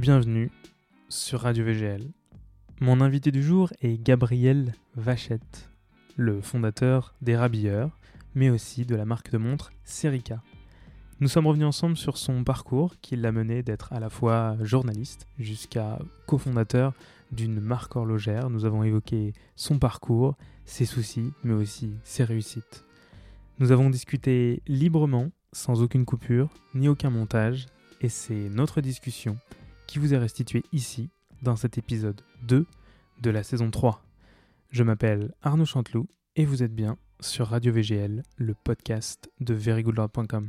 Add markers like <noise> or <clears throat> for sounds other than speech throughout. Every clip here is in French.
bienvenue sur Radio VGL. Mon invité du jour est Gabriel Vachette, le fondateur des Rabilleurs, mais aussi de la marque de montres Serica. Nous sommes revenus ensemble sur son parcours qui l'a mené d'être à la fois journaliste jusqu'à cofondateur d'une marque horlogère. Nous avons évoqué son parcours, ses soucis, mais aussi ses réussites. Nous avons discuté librement, sans aucune coupure, ni aucun montage, et c'est notre discussion qui vous est restituée ici, dans cet épisode 2 de la saison 3. Je m'appelle Arnaud Chanteloup, et vous êtes bien sur Radio VGL, le podcast de verygoodlord.com.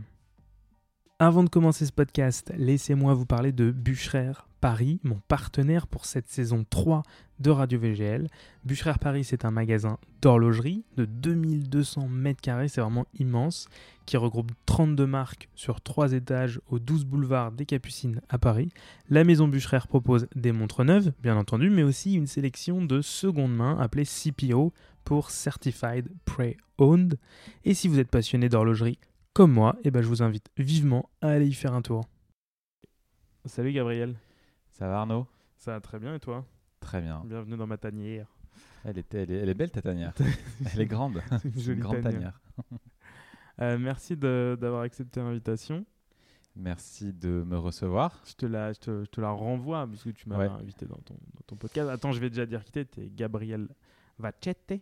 Avant de commencer ce podcast, laissez-moi vous parler de Bûcherer Paris, mon partenaire pour cette saison 3 de Radio VGL. Bûcherer Paris, c'est un magasin d'horlogerie de 2200 mètres carrés, c'est vraiment immense, qui regroupe 32 marques sur 3 étages au 12 boulevard des Capucines à Paris. La maison Bûcherer propose des montres neuves, bien entendu, mais aussi une sélection de seconde main appelée CPO pour Certified Pre-Owned. Et si vous êtes passionné d'horlogerie comme moi, eh ben, je vous invite vivement à aller y faire un tour. Salut Gabriel. Ça va Arnaud? Ça va très bien et toi? Très bien. Bienvenue dans ma tanière. Elle est, elle est, elle est belle ta tanière. <laughs> elle est grande. C'est une jolie grande tanière. <laughs> Euh, merci d'avoir accepté l'invitation. Merci de me recevoir. Je te la, je te, je te la renvoie puisque tu m'as Ouais. invité dans ton, dans ton podcast. Attends, je vais déjà dire qui t'es. T'es Gabriel Vachette.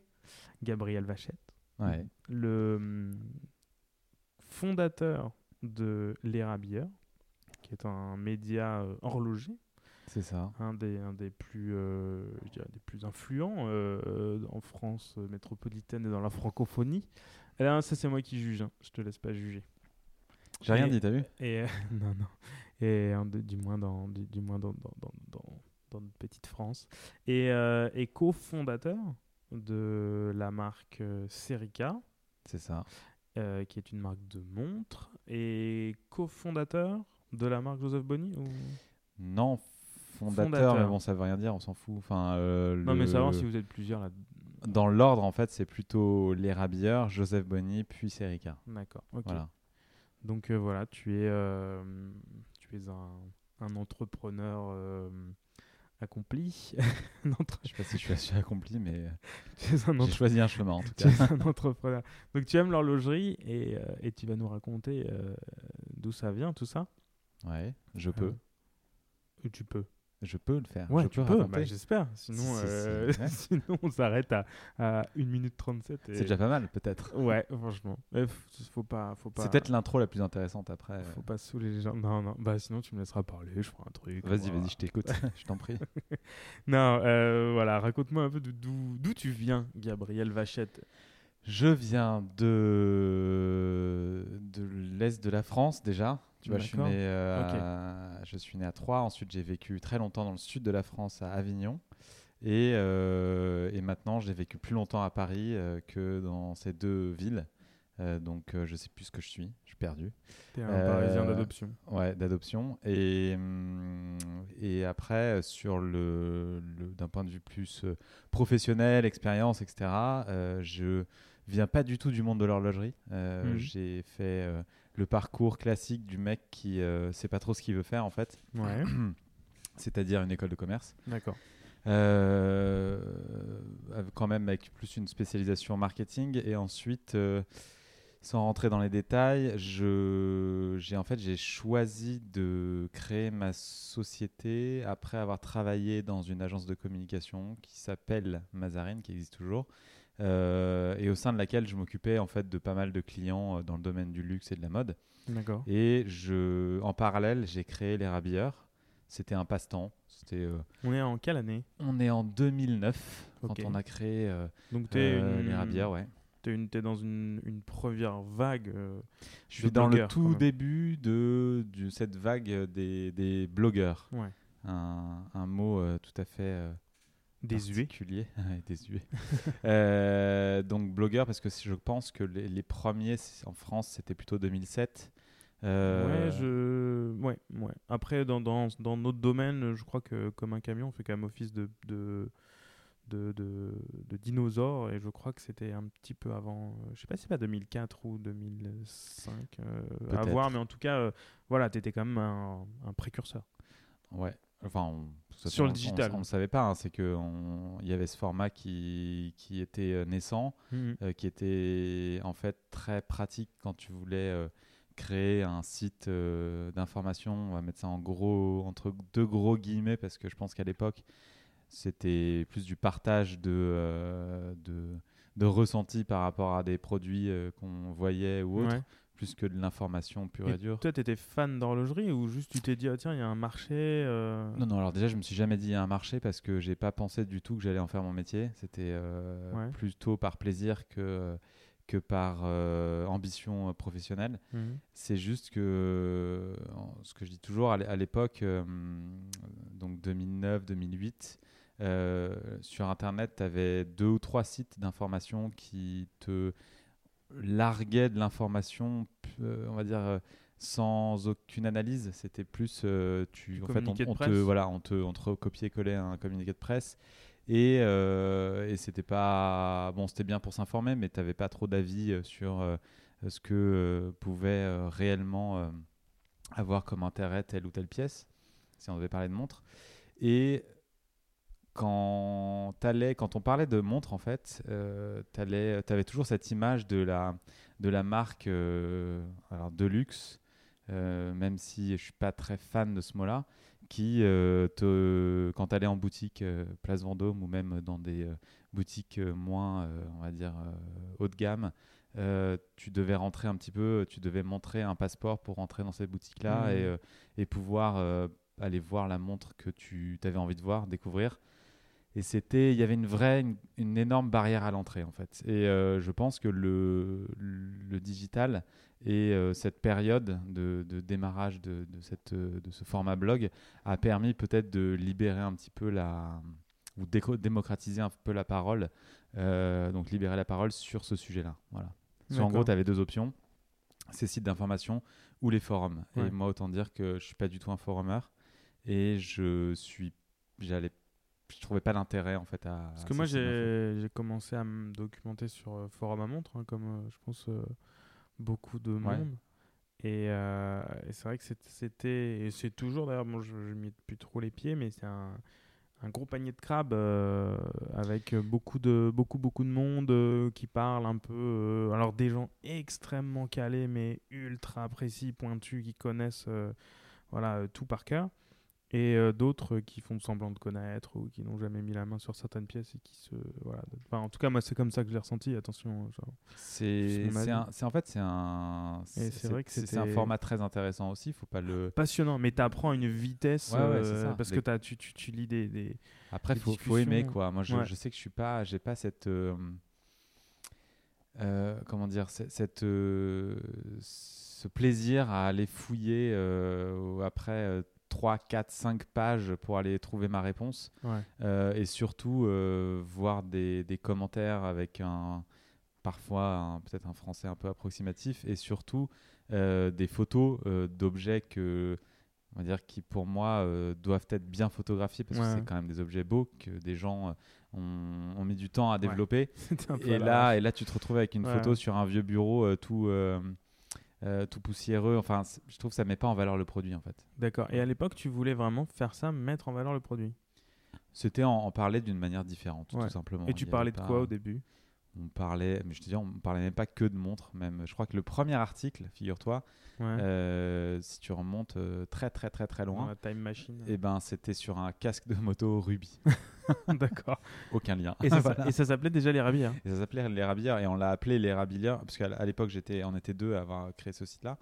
Gabriel Vachette. Ouais. Le hum, fondateur de L'Érabilleur, qui est un média euh, horloger, C'est ça. un des, un des, plus, euh, je dirais des plus influents euh, euh, en France métropolitaine et dans la francophonie. Et là, ça, c'est moi qui juge. hein. Je te laisse pas juger. J'ai rien dit, t'as vu? Et euh, <laughs> non, non. Et du moins dans, du, du moins dans, dans, dans, dans- dans notre petite France. Et, et cofondateur de la marque Serica, C'est ça. qui est une marque de montres, et cofondateur de la marque Joseph Bonny ou... Non, fondateur, Fondateur. mais bon, ça veut rien dire, on s'en fout. Enfin, euh, Non, mais le- savoir si vous êtes plusieurs là. Dans l'ordre, en fait, c'est plutôt les Rabilleurs, Joseph Bonny, puis Serica. D'accord. Voilà. Donc euh, voilà, tu es, euh, tu es un, un entrepreneur euh, accompli. <laughs> Un entre- Je sais pas si je suis accompli, mais <laughs> tu un j'ai entre- choisi un chemin en tout <laughs> tu cas. es un entrepreneur. Donc tu aimes l'horlogerie et, euh, et tu vas nous raconter euh, d'où ça vient, tout ça? Ouais, je peux. Tu peux. Je peux le faire. Ouais, je tu peux peux. bah, J'espère. Sinon, Si, si, si, euh, ouais. <laughs> sinon on s'arrête à, à 1 minute 37. et- C'est déjà pas mal, peut-être. Ouais, franchement. F- faut pas, faut pas. C'est peut-être l'intro la plus intéressante après. Faut pas saouler les gens. Non, non. Bah sinon tu me laisseras parler. Je ferai un truc. Vas-y, voilà. vas-y, je t'écoute. <laughs> je t'en prie. <laughs> Non, euh, voilà. Raconte-moi un peu d'où tu viens, Gabriel Vachette. Je viens de, de l'est de la France déjà. Tu vois, je suis, D'accord. né, euh, à, je suis né à Troyes. Ensuite, j'ai vécu très longtemps dans le sud de la France, à Avignon. Et, euh, et maintenant, j'ai vécu plus longtemps à Paris euh, que dans ces deux villes. Donc, je sais plus ce que je suis. Je suis perdu. T'es un Parisien d'adoption. Ouais, d'adoption. Et, hum, et après, sur le, le- d'un point de vue plus professionnel, expérience, etc., je viens pas du tout du monde de l'horlogerie. Mhm. J'ai fait le parcours classique du mec qui euh, sait pas trop ce qu'il veut faire, en fait, Ouais. <clears throat> c'est-à-dire une école de commerce. D'accord. Euh, quand même avec plus une spécialisation en marketing et ensuite euh, sans rentrer dans les détails je j'ai en fait j'ai choisi de créer ma société après avoir travaillé dans une agence de communication qui s'appelle Mazarine qui existe toujours euh, et au sein de laquelle je m'occupais en fait de pas mal de clients euh, dans le domaine du luxe et de la mode D'accord. et je en parallèle j'ai créé les rabilleurs c'était un passe-temps c'était euh, On est en quelle année? on est en 2009 Ok. quand on a créé euh, Donc t'es euh, les rabières, ouais. T'es une- t'es dans une, une première vague. euh, Je suis de dans le blogueurs, quand tout même. début de, de cette vague des, des blogueurs. Ouais. Un, un mot euh, tout à fait euh, Désuet. particulier. <laughs> Désuet. Euh, donc blogueur parce que je pense que les, les premiers en France c'était plutôt 2007. Euh, Ouais, je... ouais, ouais. Après, dans, dans, dans notre domaine, je crois que comme un camion, on fait quand même office de, de, de, de. Et je crois que c'était un petit peu avant. euh, je sais pas si c'est pas 2004 ou 2005. euh, à voir, mais en tout cas, voilà, tu étais quand même un, un précurseur. Ouais. Enfin, on- Sur le on- digital. On ne savait pas. hein, c'est qu'il y avait ce format qui, qui était euh, naissant, Mhm. euh, qui était en fait très pratique quand tu voulais euh, créer un site euh, d'information. On va mettre ça en gros, entre deux gros guillemets, parce que je pense qu'à l'époque, c'était plus du partage de, euh, de, de ressenti par rapport à des produits qu'on voyait ou autres, Ouais. Plus que de l'information pure et, Et dure. toi, t'étais fan d'horlogerie ou juste tu t'es dit, ah, tiens, il y a un marché euh, Non, non, alors déjà, je me suis jamais dit un marché parce que j'ai pas pensé du tout que j'allais en faire mon métier. C'était euh, Ouais. plutôt par plaisir que, que par euh, ambition professionnelle. Mhm. C'est juste que, ce que je dis toujours, à l'é- à l'époque, donc 2009-2008, euh, sur Internet, tu avais deux ou trois sites d'information qui te larguaient de l'information, euh, on va dire, euh, sans aucune analyse. C'était plus, euh, tu, en fait, on, te, voilà, on te, on te recopiait-collait un communiqué de presse. Et, euh, et c'était pas bon, c'était bien pour s'informer, mais tu n'avais pas trop d'avis sur euh, ce que pouvait réellement avoir comme intérêt telle ou telle pièce, si on devait parler de montre. Et quand, t'allais- quand on parlait de montre, en fait, euh, tu avais toujours cette image de la, de la marque euh, alors de luxe, euh, même si je suis pas très fan de ce mot-là, qui, euh, te, quand tu allais en boutique euh, Place Vendôme ou même dans des euh, boutiques euh, moins, euh, on va dire, euh, haut de gamme, euh, tu devais rentrer un petit peu, tu devais montrer un passeport pour rentrer dans cette boutique-là Mhm. et, euh, et pouvoir euh, aller voir la montre que tu avais envie de voir, découvrir. Et c'était, il y avait une vraie, une, une énorme barrière à l'entrée en fait. Et euh, je pense que le, le digital et euh, cette période de, de démarrage de, de, cette, de ce format blog a permis peut-être de libérer un petit peu la ou démocratiser un peu la parole, euh, donc libérer la parole sur ce sujet-là. Voilà. Soit en gros, tu avais deux options ces sites d'information ou les forums. Ouais. Et moi, autant dire que je suis pas du tout un forumeur et je suis, j'allais, je trouvais pas l'intérêt en fait à. Parce que moi, j'ai j'ai commencé à me documenter sur euh, Forum à montre, hein, comme euh, je pense euh, beaucoup de Ouais. monde. Et, euh, et c'est vrai que c'était, et c'est toujours d'ailleurs, bon, je ne mets plus trop les pieds, mais c'est un, un gros panier de crabes euh, avec beaucoup de, beaucoup, beaucoup de monde euh, qui parle un peu. alors, des gens extrêmement calés, mais ultra précis, pointus, qui connaissent voilà, tout par cœur. Et euh, d'autres qui font semblant de connaître ou qui n'ont jamais mis la main sur certaines pièces et qui se. Voilà. Enfin, en tout cas, moi, c'est comme ça que je l'ai ressenti. Attention. C'est, c'est, en fait c'est un, c'est vrai que c'est, un format très intéressant aussi. Faut pas le. Passionnant, mais tu apprends une vitesse Ouais, ouais, c'est euh, ça. parce que tu, tu, tu lis des. des... Après, des faut, faut aimer quoi. Moi, je, Ouais. je sais que je suis pas, j'ai pas cette, euh, euh, comment dire, cette, ce plaisir à aller fouiller après 3, 4, 5 pages pour aller trouver ma réponse. Ouais. Euh, et surtout euh, voir des, des commentaires avec un parfois peut-être un français un peu approximatif et surtout euh, des photos d'objets que on va dire qui pour moi doivent être bien photographiés parce Ouais, que c'est quand même des objets beaux que des gens ont, ont mis du temps à développer <laughs> et là et là tu te retrouves avec une photo sur un vieux bureau tout euh, tout poussiéreux enfin je trouve que ça met pas en valeur le produit en fait D'accord. Et à l'époque, tu voulais vraiment faire ça, mettre en valeur le produit? c'était en, en parler d'une manière différente Ouais. tout simplement Et tu parlais de pas- quoi au début? On parlait, mais je te dis, on parlait même pas que de montres. Même, je crois que le premier article, figure-toi, Ouais. euh, si tu remontes euh, très très très très loin, time machine. et ben c'était sur un casque de moto Ruby. <laughs> D'accord. Aucun lien. Et ça, <laughs> Voilà. et ça s'appelait déjà les rabières. Et ça s'appelait les Rabilleurs et on l'a appelé les Rabiliens parce qu'à l'époque j'étais, on était deux à avoir créé ce site-là.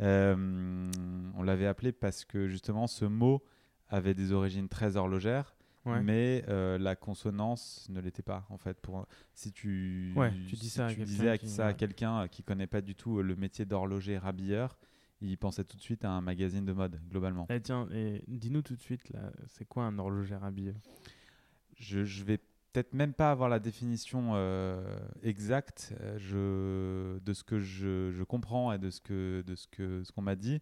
Euh, on l'avait appelé parce que justement ce mot avait des origines très horlogères. Ouais. Mais euh, la consonance ne l'était pas en fait. Pour si tu Ouais, tu dis si ça à tu quelqu'un disais qui- ça à quelqu'un euh, qui connaît pas du tout euh, le métier d'horloger rabilleur, il pensait tout de suite à un magazine de mode globalement. Eh, tiens, et dis-nous tout de suite, là, c'est quoi un horloger habillé Je, je vais peut-être même pas avoir la définition euh, exacte je, de ce que je, je comprends et de ce que de ce que ce qu'on m'a dit.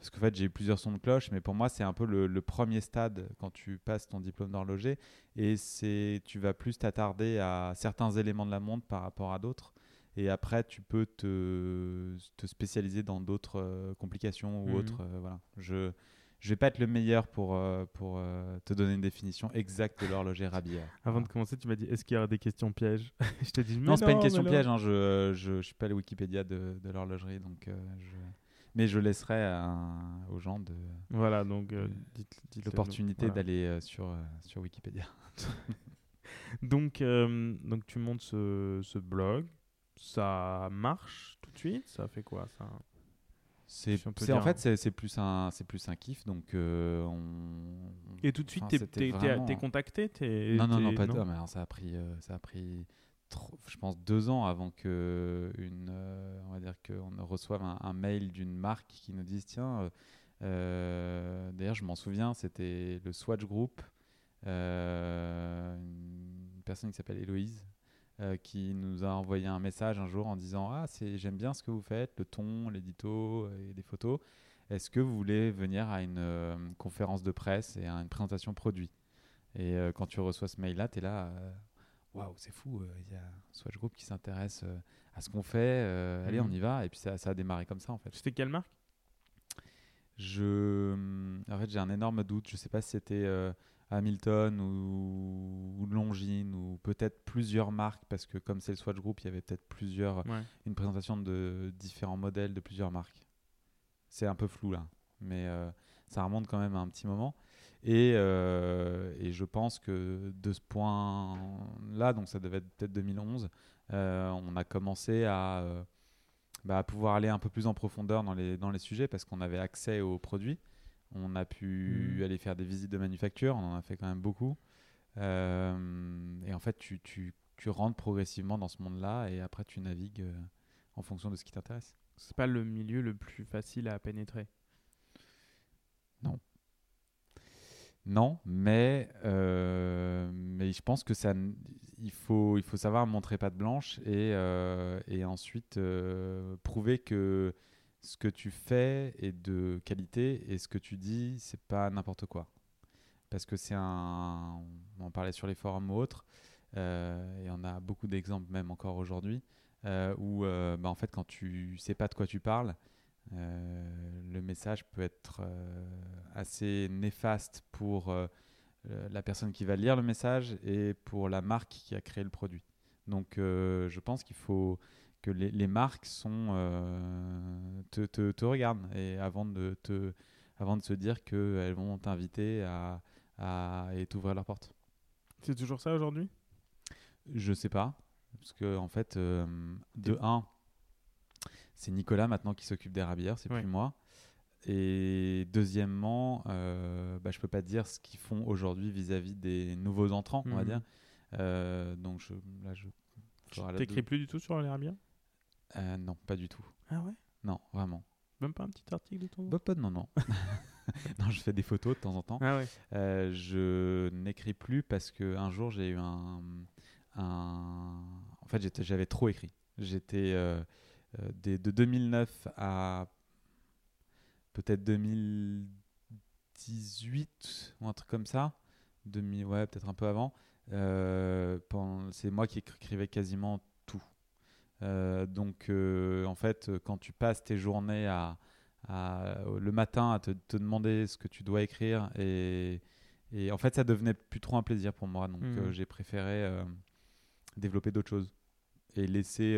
Parce qu'en fait, j'ai eu plusieurs sons de cloche, mais pour moi, c'est un peu le, le premier stade quand tu passes ton diplôme d'horloger. Et c'est, tu vas plus t'attarder à certains éléments de la montre par rapport à d'autres. Et après, tu peux te, te spécialiser dans d'autres euh, complications ou Mhm. autres. euh, voilà. Je, je vais pas être le meilleur pour, euh, pour te donner une définition exacte de l'horloger Rabillard. Avant de commencer, tu m'as dit est-ce qu'il y aura des questions pièges? <laughs> Je t'ai dit mais Non, c'est pas une question piège. hein, je, je suis pas le Wikipédia de, de l'horlogerie, donc je... mais je laisserai aux gens de Voilà, donc euh, l'opportunité voilà. d'aller euh, sur euh, sur Wikipédia. <laughs> Donc, donc tu montes ce, ce blog, ça marche tout de suite, ça fait quoi ça? C'est Si en fait c'est c'est plus un c'est plus un kiff, donc euh, on Et tout de suite, Enfin, t'es- vraiment- t'es contacté? Non, non, non, pas deux. Mais alors, ça a pris, euh, ça a pris, je pense, deux ans avant que une, euh, on va dire qu'on reçoive un, mail d'une marque qui nous dise tiens. euh, euh, D'ailleurs, je m'en souviens, c'était le Swatch Group, euh, une personne qui s'appelle Héloïse. qui nous a envoyé un message un jour en disant ah c'est j'aime bien ce que vous faites le ton l'édito et des photos est-ce que vous voulez venir à une conférence de presse et à une présentation produit? Et quand tu reçois ce mail-là, tu es là, waouh, c'est fou, euh, il y a Swatch Group qui s'intéresse euh, à ce qu'on fait, euh, allez, Mhm. on y va. Et puis ça, ça a démarré comme ça en fait. C'était quelle marque? Je, en fait, j'ai un énorme doute. Je sais pas si c'était Hamilton ou, ou Longines ou peut-être plusieurs marques parce que comme c'est le Swatch Group, il y avait peut-être plusieurs, Ouais. une présentation de différents modèles de plusieurs marques. C'est un peu flou là, mais ça remonte quand même à un petit moment. Et, euh, et je pense que de ce point-là, donc ça devait être peut-être 2011, euh, on a commencé à, euh, bah, à pouvoir aller un peu plus en profondeur dans les, dans les sujets parce qu'on avait accès aux produits. On a pu Mhm. aller faire des visites de manufacture, on en a fait quand même beaucoup. Euh, et en fait, tu, tu, tu rentres progressivement dans ce monde-là et après tu navigues en fonction de ce qui t'intéresse. C'est pas le milieu le plus facile à pénétrer? Non, mais, euh, mais je pense que ça, il faut, savoir montrer patte blanche et, euh, ensuite euh, prouver que ce que tu fais est de qualité et ce que tu dis, c'est pas n'importe quoi. Parce que c'est un. On en parlait sur les forums ou autres, et on a beaucoup d'exemples même encore aujourd'hui, où bah, en fait, quand tu sais pas de quoi tu parles, le message peut être euh, assez néfaste pour euh, euh, la personne qui va lire le message et pour la marque qui a créé le produit. Donc euh, je pense qu'il faut que les, les marques sont, euh, te, te, te regardent et avant de, te, avant de se dire qu'elles vont t'inviter à, à, et t'ouvrir leur porte. C'est toujours ça aujourd'hui? Je sais pas. Parce que, en fait, euh, de 1, c'est Nicolas maintenant qui s'occupe des rabilleurs, c'est Ouais. plus moi. Et deuxièmement, euh, bah, je peux pas dire ce qu'ils font aujourd'hui vis-à-vis des nouveaux entrants, on va Mhm. dire. Euh, donc je, là, je. Tu t'écris dou- plus du tout sur les Rabiens Euh, Non, pas du tout. Ah ouais? Non, vraiment. Même pas un petit article de ton Bah, pas de non, non. <laughs> <laughs> non, je fais des photos de temps en temps. Ah ouais. Euh, je n'écris plus parce que un jour j'ai eu un, un- en fait j'avais trop écrit. J'étais des- de 2009 à peut-être 2018 ou un truc comme ça, 2000, ouais peut-être un peu avant. euh, c'est moi qui écrivais quasiment tout. Euh, donc euh, en fait quand tu passes tes journées à, à- le matin à te, te demander ce que tu dois écrire et, et en fait ça devenait plus trop un plaisir pour moi donc euh, j'ai préféré euh, développer d'autres choses et laisser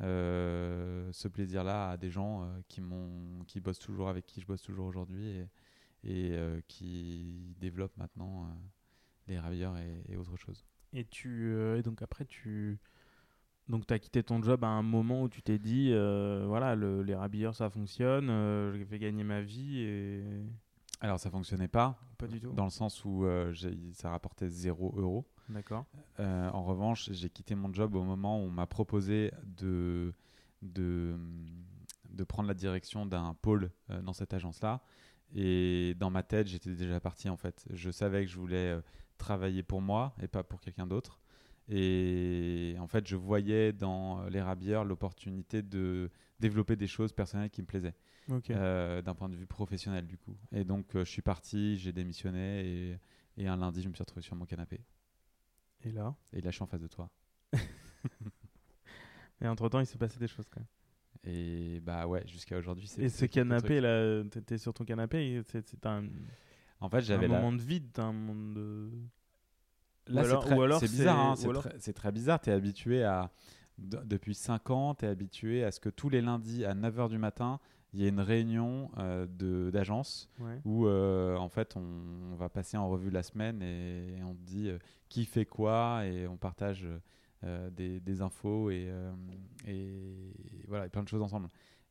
euh, ce plaisir là à des gens euh, qui m'ont qui bossent toujours avec qui je bosse toujours aujourd'hui et, et euh, qui développent maintenant les ravilleurs et, et autre chose Et tu et donc après tu donc tu as quitté ton job à un moment où tu t'es dit euh, voilà le- les rabilleurs ça fonctionne, euh, je vais gagner ma vie et alors ça fonctionnait pas pas du tout. dans le sens où euh, ça rapportait 0 euros D'accord. Euh, en revanche, j'ai quitté mon job au moment où on m'a proposé de, de, de prendre la direction d'un pôle euh, dans cette agence-là. Et dans ma tête, j'étais déjà parti en fait. Je savais que je voulais euh, travailler pour moi et pas pour quelqu'un d'autre. Et en fait, je voyais dans les rabières l'opportunité de développer des choses personnelles qui me plaisaient, euh, d'un point de vue professionnel du coup. Et donc, euh, je suis parti, j'ai démissionné et, et un lundi, je me suis retrouvé sur mon canapé. Et là Et suis en face de toi. <laughs> et entre-temps, il s'est passé des choses quand même. Et bah ouais, jusqu'à aujourd'hui, c'est. Et ce canapé, là, t'étais sur ton canapé, c'est un, En fait, un j'avais la- moment de vide, t'as un moment de. Là, c'est bizarre, hein, c'est alors- très, bizarre. Tu es habitué à. de- depuis 5 ans, tu es habitué à ce que tous les lundis à 9h du matin, il y ait une réunion euh, d'agence Ouais. où euh, en fait on, on va passer en revue la semaine et, on dit euh, qui fait quoi et on partage euh, des, des infos et, et voilà, et plein de choses ensemble.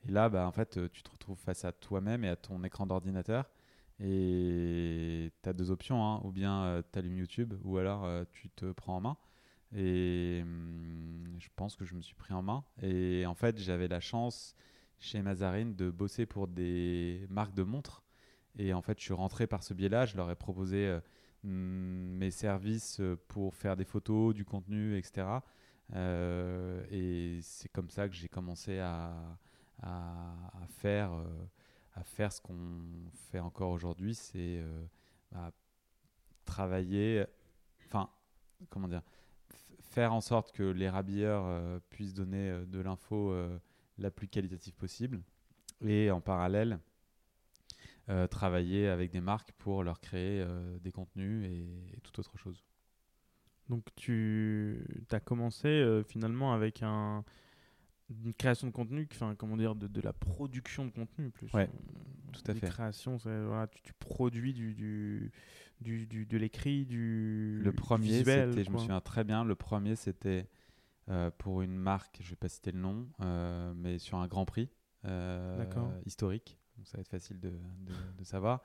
Et là, bah, en fait, tu te retrouves face à toi-même et à ton écran d'ordinateur. Et tu as deux options, hein. ou bien tu allumes YouTube, ou alors tu te prends en main. Et hum, je pense que je me suis pris en main. Et en fait, j'avais la chance chez Mazarine de bosser pour des marques de montres. Et en fait, je suis rentré par ce biais-là. Je leur ai proposé euh, hum, mes services euh, pour faire des photos, du contenu, etc. Euh, et c'est comme ça que j'ai commencé à, faire, à faire ce qu'on fait encore aujourd'hui. C'est bah, travailler, enfin, comment dire, faire en sorte que les rabilleurs puissent donner de l'info la plus qualitative possible. Et en parallèle, euh, travailler avec des marques pour leur créer euh, des contenus et, et toute autre chose. Donc tu as commencé euh, finalement avec un, une création de contenu, enfin comment dire, de, de la production de contenu plus. Ouais, tout à fait. voilà, tu, tu produis du, du, du, du- de l'écrit, du Le premier, c'était, je me souviens très bien, le premier c'était pour une marque, je vais pas citer le nom, euh, mais sur un Grand Prix euh, historique, donc ça va être facile de, de- de savoir.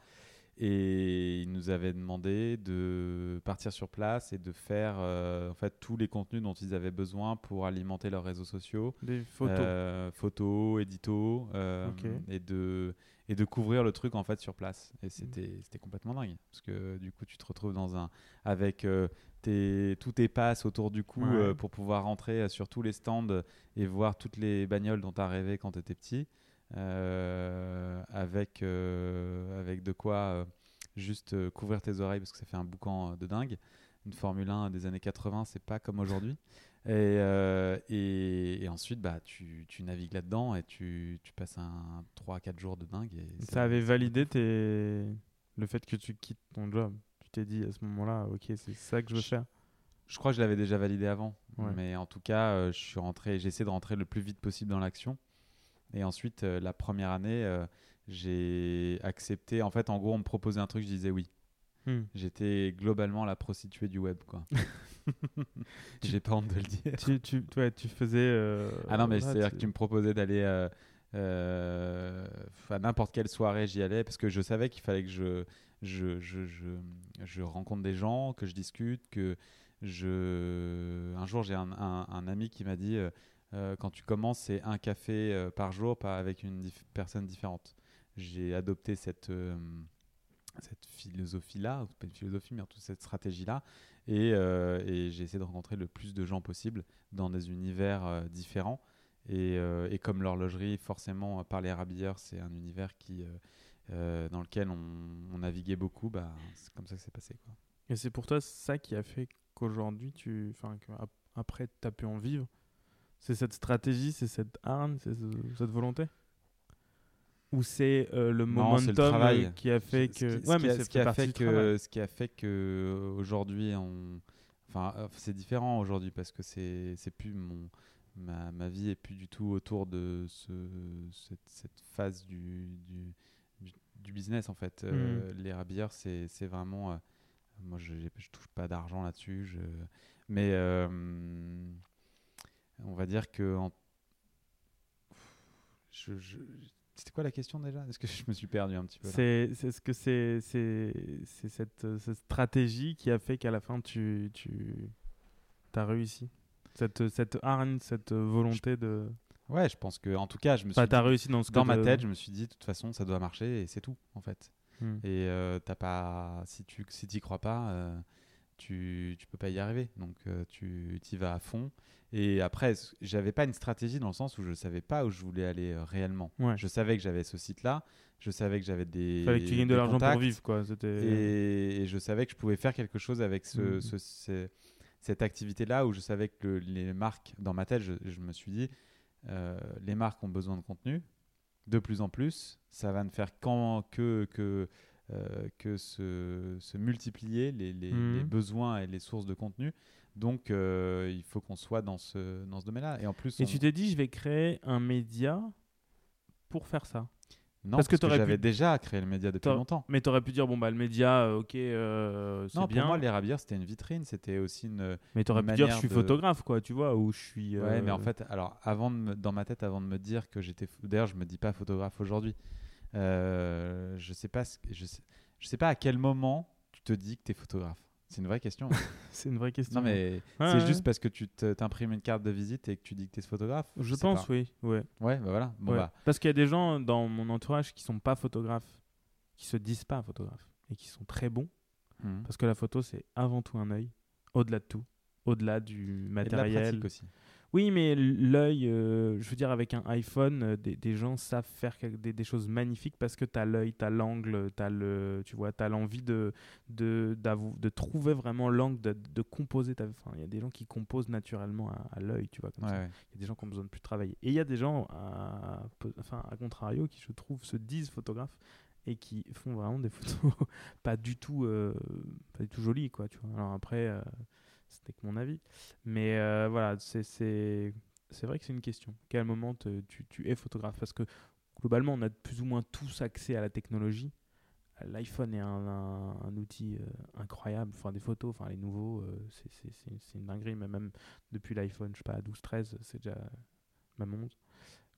Et ils nous avaient demandé de partir sur place et de faire euh, en fait tous les contenus dont ils avaient besoin pour alimenter leurs réseaux sociaux, Des photos. euh, photos, éditos, euh, et de et de couvrir le truc en fait sur place. Et c'était c'était complètement dingue parce que du coup tu te retrouves dans un avec euh, tes tous tes passes autour du cou Ouais. euh, pour pouvoir rentrer euh, sur tous les stands et voir toutes les bagnoles dont tu as rêvé quand tu étais petit. euh, avec euh, avec de quoi juste couvrir tes oreilles parce que ça fait un boucan de dingue. Une Formule 1 des années 80, c'est pas comme aujourd'hui. Et, et, et ensuite, bah, tu, tu navigues là-dedans et tu, tu passes un 3-4 jours de dingue. Et Ça avait validé tes... le fait que tu quittes ton job? T'es dit à ce moment-là, ok, c'est ça que je veux Je- faire. Je crois que je l'avais déjà validé avant. Ouais. Mais en tout cas, euh, je suis rentré, j'ai essayé de rentrer le plus vite possible dans l'action. Et ensuite, euh, la première année, euh, j'ai accepté. En fait, en gros, on me proposait un truc, je disais oui. Hmm. J'étais globalement la prostituée du web, quoi. <laughs> j'ai pas honte de le dire. tu, tu, ouais, tu faisais. euh, Ah non, mais c'est-à-dire tu- que tu me proposais d'aller euh, à n'importe quelle soirée, j'y allais parce que je savais qu'il fallait que je, je, rencontre des gens, que je discute, que je. Un jour, j'ai un, ami qui m'a dit euh, euh, quand tu commences, c'est un café euh, par jour, pas avec une personne différente. J'ai adopté cette. euh, cette philosophie-là, pas une philosophie, mais en cette stratégie-là, et, j'ai essayé de rencontrer le plus de gens possible dans des univers différents. Et, et comme l'horlogerie, forcément, par les rabilleurs, c'est un univers qui, euh, dans lequel on, on naviguait beaucoup, bah, c'est comme ça que c'est passé. Quoi. Et c'est pour toi ça qui a fait qu'aujourd'hui, tu, enfin, après, tu as pu en vivre? C'est cette stratégie, c'est cette hargne, c'est ce- cette volonté? Ou c'est euh, le Non, c'est le momentum euh, qui a fait que. ce ouais, mais ce qui a fait que, ce qui a fait que aujourd'hui, on, enfin, c'est différent aujourd'hui parce que c'est, c'est plus mon, ma, ma vie est plus du tout autour de ce, cette, cette phase du, du, du, business en fait. Euh, Mm. les rabilleurs, c'est, c'est vraiment, euh, moi, je, je touche pas d'argent là-dessus, je, mais euh, on va dire que en- je, je- c'était quoi la question déjà? Est-ce que <laughs> je me suis perdu un petit peu C'est c'est ce que c'est c'est c'est cette, cette stratégie qui a fait qu'à la fin tu tu as réussi. Cette cette hargne, cette volonté de Ouais, je pense que, en tout cas, je me suis enfin t'as réussi dans ce dans ma de- tête, je me suis dit, de toute façon, ça doit marcher et c'est tout, en fait. Hmm. Et euh, t'as pas, si tu si t'y crois pas, euh, tu, tu peux pas y arriver. Donc euh, tu y vas à fond. Et après, j'avais pas une stratégie dans le sens où je savais pas où je voulais aller réellement. Ouais. Je savais que j'avais ce site-là, je savais que j'avais des. Fallait que tu gagnes de l'argent pour vivre quoi. Et, et je savais que je pouvais faire quelque chose avec ce, ce- ce- cette activité-là où je savais que le- les marques, dans ma tête, je, je me suis dit, euh, les marques ont besoin de contenu de plus en plus. Ça va ne faire qu'en- que, que, euh, que se, se multiplier les, les- Mhm. les besoins et les sources de contenu. Donc, euh, il faut qu'on soit dans ce, dans ce domaine-là. Et en plus, Et on- tu t'es dit, je vais créer un média pour faire ça. Non, parce parce que que, j'avais pu- déjà créé le média depuis longtemps. Mais t'aurais pu dire, bon, bah, le média, euh, ok, euh, c'est Non, bien. pour moi, les rabières, c'était une vitrine. C'était aussi une. mais t'aurais une pu dire, je suis de- photographe, quoi, tu vois, ou je suis. Ouais, mais euh, en fait, alors, avant de me- dans ma tête, avant de me dire que j'étais. D'ailleurs, je me dis pas photographe aujourd'hui. Euh, je sais pas. ce que- Je sais, je sais pas à quel moment tu te dis que tu es photographe. C'est une vraie question. <laughs> C'est une vraie question. non, mais Ouais, c'est ouais. juste parce que tu t'imprimes une carte de visite et que tu dis que tu es photographe. Je pense, pas. oui. Ouais. Ouais, bah voilà. Bon, Ouais. bah, Parce qu'il y a des gens dans mon entourage qui sont pas photographes, qui se disent pas photographes et qui sont très bons hmm. parce que la photo c'est avant tout un œil, au-delà de tout, au-delà du Et de la matériel. pratique aussi. Oui, mais l'œil, euh, je veux dire, avec un iPhone, euh, des, des gens savent faire des, des choses magnifiques parce que tu as l'œil, tu as l'angle, tu as le, tu vois, as l'envie de, de, de trouver vraiment l'angle, de, de composer. Enfin, il y a des gens qui composent naturellement à, à l'œil, tu vois, comme Ouais, ça. ouais. Il y a des gens qui ont besoin de plus travailler. Et il y a des gens, à, enfin, à contrario, qui, je trouve, se disent photographes et qui font vraiment des photos <laughs> pas du tout, euh, pas du tout jolies, quoi, tu vois. Alors après, c'était que mon avis. Mais euh, voilà, c'est, vrai que c'est une question. Quel moment tu, tu es photographe? Parce que globalement, on a plus ou moins tous accès à la technologie. L'iPhone est un, outil euh, incroyable. Enfin, des photos, enfin, les nouveaux, euh, c'est une dinguerie. Mais même depuis l'iPhone, je sais pas, 12, 13, c'est déjà même 11.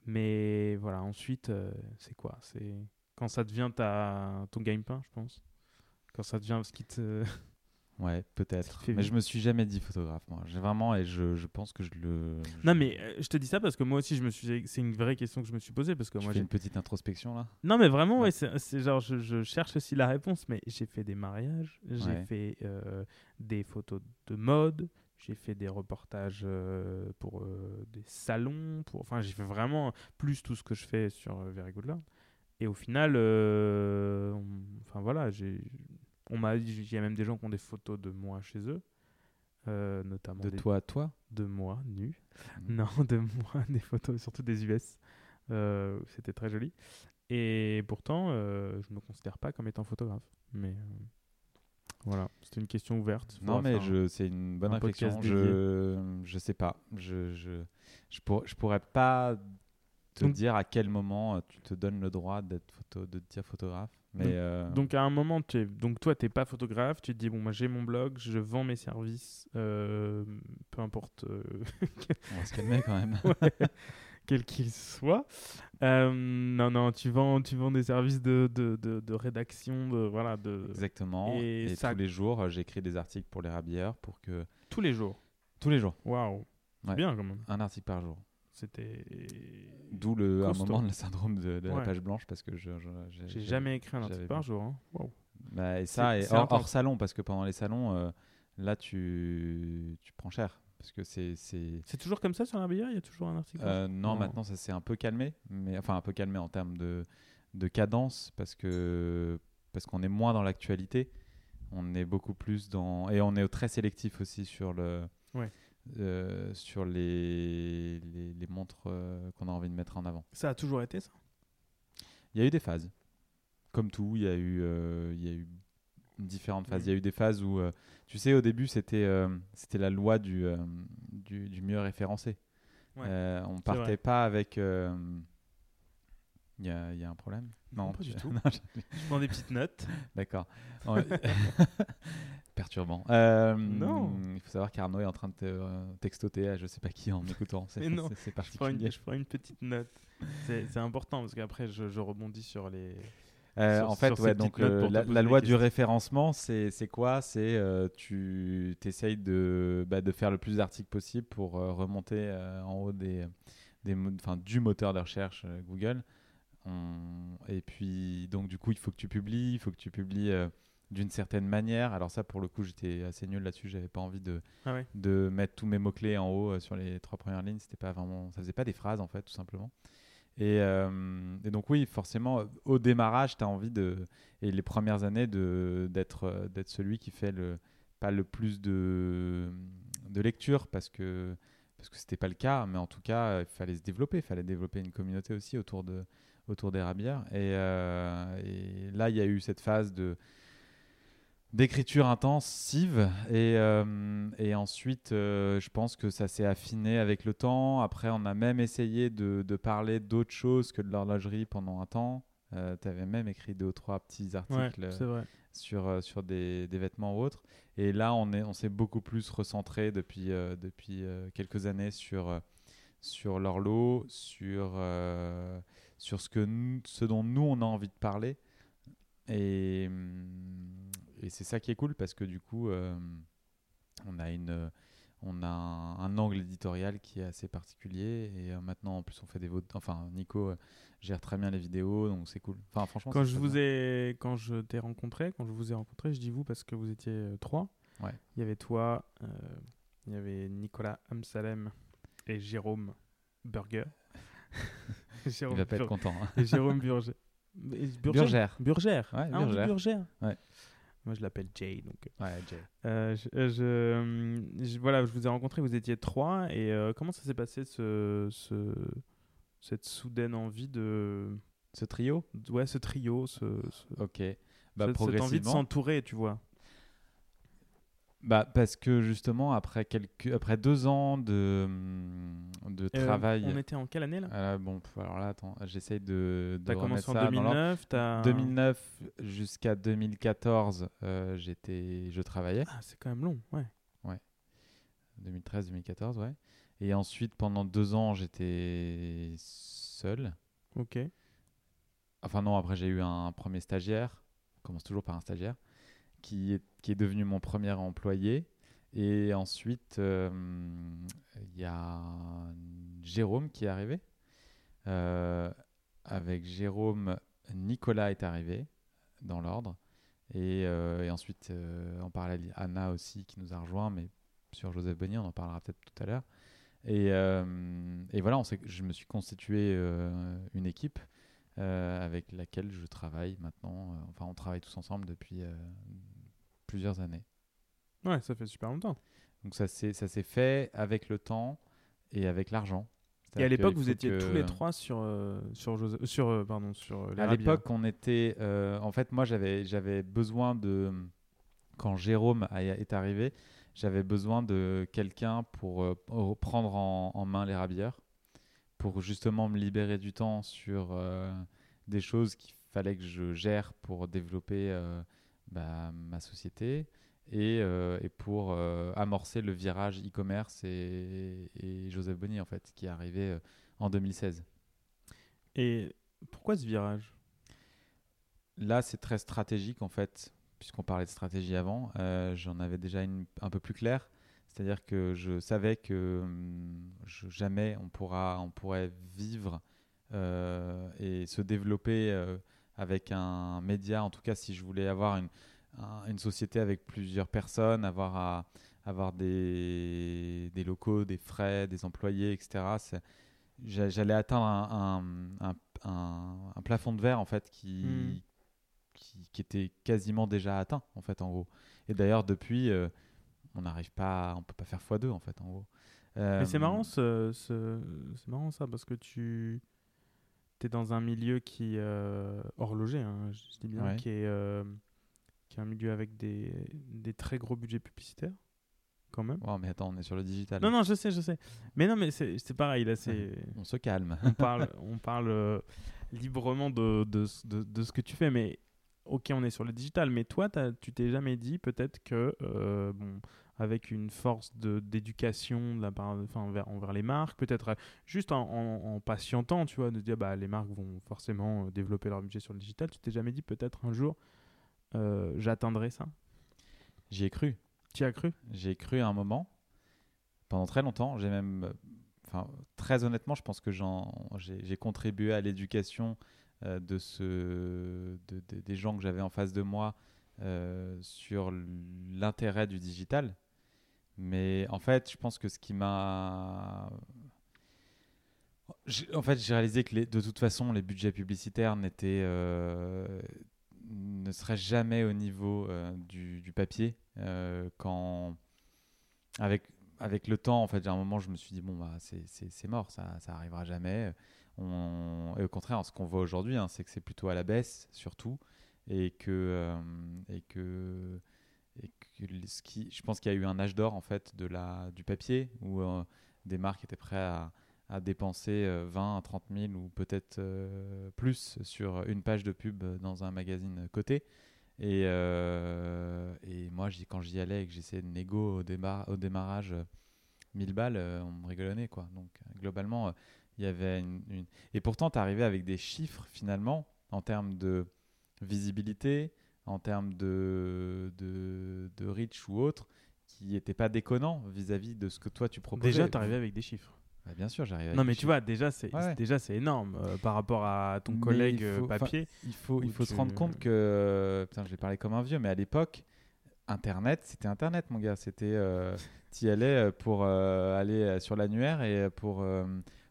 Mais voilà, ensuite, euh, c'est quoi? C'est quand ça devient ta, ton gagne-pain, je pense. Quand ça devient ce qui te. Ouais, peut-être. Mais je me suis jamais dit photographe, moi. J'ai vraiment, et je, je pense que je le. je- Non, mais euh, je te dis ça parce que moi aussi, je me suis. C'est une vraie question que je me suis posée parce que Tu moi, j'ai une petite introspection là? Non, mais vraiment, Ouais. ouais, c'est genre, je, je cherche aussi la réponse, mais j'ai fait des mariages, j'ai Ouais. fait euh, des photos de mode, j'ai fait des reportages euh, pour des salons, pour, enfin, j'ai fait vraiment plus tout ce que je fais sur Very Good. Et au final, enfin voilà, j'ai, on m'a, il y a même des gens qui ont des photos de moi chez eux, euh, notamment De des- toi à toi de moi nu. Mhm. <laughs> Non, de moi, des photos, surtout des US. Euh, C'était très joli. Et pourtant, euh, je me considère pas comme étant photographe. Mais voilà, c'était une question ouverte. Non, mais un- c'est une bonne un réflexion. Je, je sais pas. Je, je, je, pour- je pourrais pas te Donc- dire à quel moment tu te donnes le droit d'être photo, de te dire photographe. Mais Donc- euh, Donc à un moment, tu es- donc toi, t'es pas photographe. Tu te dis bon, moi j'ai mon blog, je vends mes services, euh, peu importe euh, <laughs> on va se calmer quand même. <laughs> ouais, quel qu'il soit. Euh, non, non, tu vends, tu vends des services de, de, de, de rédaction, de voilà, de Exactement. Et Et, ça- tous les jours, j'écris des articles pour les rabilleurs pour que tous les jours. tous les jours, Waouh, Ouais. bien quand même. un article par jour. C'était. D'où le à un moment le syndrome de, de Ouais. la page blanche parce que je, j'ai- jamais écrit un article par jour. Hein. Bah, et ça, et hors, salon, parce que pendant les salons, euh, là, tu, tu prends cher. Parce que c'est. c'est- toujours comme ça sur la BIA Il y a toujours un article Euh, Non. maintenant, ça s'est un peu calmé. Mais, enfin, un peu calmé en termes de, de cadence, parce que parce qu'on est moins dans l'actualité. On est beaucoup plus dans. Et on est très sélectif aussi sur le. Ouais. Euh, sur les, les, les montres euh, qu'on a envie de mettre en avant. Ça a toujours été ça? Il y a eu des phases. Comme tout, il y a eu, euh, il y a eu différentes phases. Mhm. Il y a eu des phases où, tu sais, au début, c'était c'était la loi du, du, du mieux référencé. Ouais, on vrai. partait pas avec. Il y, a, il y a un problème Non, pas du tout. <laughs> non, je- Je prends des petites notes. D'accord. <laughs> <laughs> Perturbant. Euh, Non. Il faut savoir qu'Arnaud est en train de te, euh, textoter à je sais pas qui en écoutant. C'est Mais non, c'est- c'est Je prends, particulier. une, je prends une petite note. C'est important parce qu'après, je, je rebondis sur les. Euh, sur- en fait, ouais, donc euh, la, loi du référencement, c'est c'est quoi? C'est tu essayes de, bah, de faire le plus d'articles possible pour remonter en haut des, des, du moteur de recherche Google. On- Et puis, donc, du coup, il faut que tu publies, il faut que tu publies euh, d'une certaine manière. Alors, ça, pour le coup, j'étais assez nul là-dessus. J'avais pas envie de, Ah ouais de mettre tous mes mots-clés en haut euh, sur les trois premières lignes. C'était pas vraiment, ça faisait pas des phrases, en fait, tout simplement. Et, euh, et donc oui, forcément, au démarrage, tu as envie de, et les premières années, d'être d'être celui qui fait le, pas le plus de, de lecture, parce que, parce que c'était pas le cas, mais en tout cas, il fallait se développer, il fallait développer une communauté aussi autour, de, autour des rabières. Et, et là, il y a eu cette phase de d'écriture intensive. Et, euh, et ensuite euh, je pense que ça s'est affiné avec le temps. Après on a même essayé de, de parler d'autre chose que de l'horlogerie pendant un temps. Euh, tu avais même écrit deux ou trois petits articles sur, sur des, des, vêtements ou autres. Et là on est on s'est beaucoup plus recentré depuis, depuis quelques années sur, sur l'horloge sur, sur ce, que ce dont nous on a envie de parler. Et hum, et c'est ça qui est cool parce que du coup, euh, on a une on a un, angle éditorial qui est assez particulier. Et euh, maintenant en plus on fait des enfin Nico euh, gère très bien les vidéos donc c'est cool. Enfin franchement quand je vous ai quand je t'ai rencontré quand je vous ai rencontré je dis vous parce que vous étiez trois. Ouais. il y avait toi il y avait Nicolas Amsalem et Jérôme Burger <laughs> Jérôme il va pas être content hein. <laughs> Jérôme Burger Burger Burger ouais, ah, Burger. Ouais. Moi, je l'appelle Jay. Donc, euh, ouais, Jay. Euh, je, voilà, je vous ai rencontré, vous étiez trois. Et euh, comment ça s'est passé, ce, ce, cette soudaine envie de. Ce trio? Ouais, ce trio. Ce, ok. Bah, cette, cette envie de s'entourer, tu vois. Bah, parce que justement, après, quelques... après deux ans de, de euh, travail. On était en quelle année là? Euh, Bon, alors là, attends, j'essaye de. T'as commencé en 2009 as... 2009 jusqu'à 2014, euh, j'étais, je travaillais. Ah, c'est quand même long, ouais. Ouais. 2013-2014, ouais. Et ensuite, pendant deux ans, j'étais seul. Ok. Enfin, non, après, j'ai eu un premier stagiaire. On commence toujours par un stagiaire qui est, qui est devenu mon premier employé. Et ensuite, euh, il y a Jérôme qui est arrivé. Euh, avec Jérôme, Nicolas est arrivé dans l'ordre. Et, euh, ensuite, en parallèle, Anna aussi qui nous a rejoint, mais sur Joseph Bonnier, on en parlera peut-être tout à l'heure. Et, et, voilà, je me suis constitué une équipe avec laquelle je travaille maintenant. enfin, on travaille tous ensemble depuis plusieurs années. Ouais, ça fait super longtemps. Donc ça s'est fait avec le temps et avec l'argent. Et à l'époque, vous étiez tous les trois sur euh, sur sur euh, pardon sur les À l'époque, on était euh, en fait moi j'avais j'avais besoin de quand Jérôme est arrivé, j'avais besoin de quelqu'un pour prendre en, en, main les rabilleurs pour justement me libérer du temps sur des choses qu'il fallait que je gère pour développer bah, ma société et, euh, et pour euh, amorcer le virage e-commerce et, et, Joseph Bonny en fait qui est arrivé euh, en 2016. Et pourquoi ce virage? Là, c'est très stratégique en fait, puisqu'on parlait de stratégie avant. J'en avais déjà une un peu plus claire, c'est-à-dire que je savais que hum, jamais on pourra, on pourrait vivre et se développer avec un média, en tout cas si je voulais avoir une, une société avec plusieurs personnes, avoir, à, avoir des, des, locaux, des frais, des employés, etc. J'allais atteindre un, un, un, plafond de verre en fait qui, hmm. qui, qui, était quasiment déjà atteint en fait en gros. Et d'ailleurs depuis, euh, on n'arrive pas, on peut pas faire x2 en fait en gros. Mais c'est marrant, euh, ce, marrant ça parce que tu tu es dans un milieu qui euh, horloger, hein, je dis bien, qui est, euh, qui est un milieu avec des, des très gros budgets publicitaires, quand même. Oh, mais attends, on est sur le digital. Non, non, je sais, je sais. Mais non, mais c'est, pareil, là, c'est... on se calme. on <laughs> parle, on parle euh, librement de, de, de, de, ce que tu fais, mais ok, on est sur le digital, mais toi, tu t'es jamais dit peut-être que, euh, bon, avec une force d'éducation enfin, envers, envers, les marques, peut-être euh, juste en, en, patientant, tu vois, de dire bah les marques vont forcément euh, développer leur budget sur le digital. Tu t'es jamais dit peut-être un jour euh, j'atteindrai ça? J'y ai cru. Tu as cru? J'ai cru à un moment. Pendant très longtemps, j'ai même, enfin très honnêtement, je pense que j'ai contribué à l'éducation de ce, de, des gens que j'avais en face de moi sur l'intérêt du digital. Mais en fait, je pense que ce qui m'a. En fait, j'ai réalisé que de toute façon, les budgets publicitaires n'étaient. Euh, ne seraient jamais au niveau euh, du, papier. Euh, quand. Avec. avec le temps, en fait, à un moment, je me suis dit, bon, bah, c'est mort, ça, ça arrivera jamais. Et au contraire, ce qu'on voit aujourd'hui, hein, c'est que c'est plutôt à la baisse, surtout, et que, et que, ce qui, je pense qu'il y a eu un âge d'or, en fait, de la, du papier, où euh, des marques étaient prêtes à, à dépenser 20 à 30 000 ou peut-être plus sur une page de pub dans un magazine coté. Et, euh, et moi, quand j'y allais et que j'essayais de négo au, au démarrage 1000 euh, balles, euh, on me rigolait. Quoi. Donc, globalement, il y avait une, Et pourtant, tu arrivais avec des chiffres, finalement, en termes de visibilité, en termes de, de, de reach ou autre, qui n'étaient pas déconnants vis-à-vis de ce que toi tu proposais. Déjà, tu arrivais avec des chiffres. Bah, bien sûr, j'arrive. Non, mais tu vois, déjà, c'est déjà c'est énorme euh, par rapport à ton collègue euh, papier. Il faut, il faut se rendre compte que. Putain, je vais parler comme un vieux, mais à l'époque, Internet, c'était Internet, mon gars. C'était. Euh, tu y allais pour aller sur l'annuaire et pour,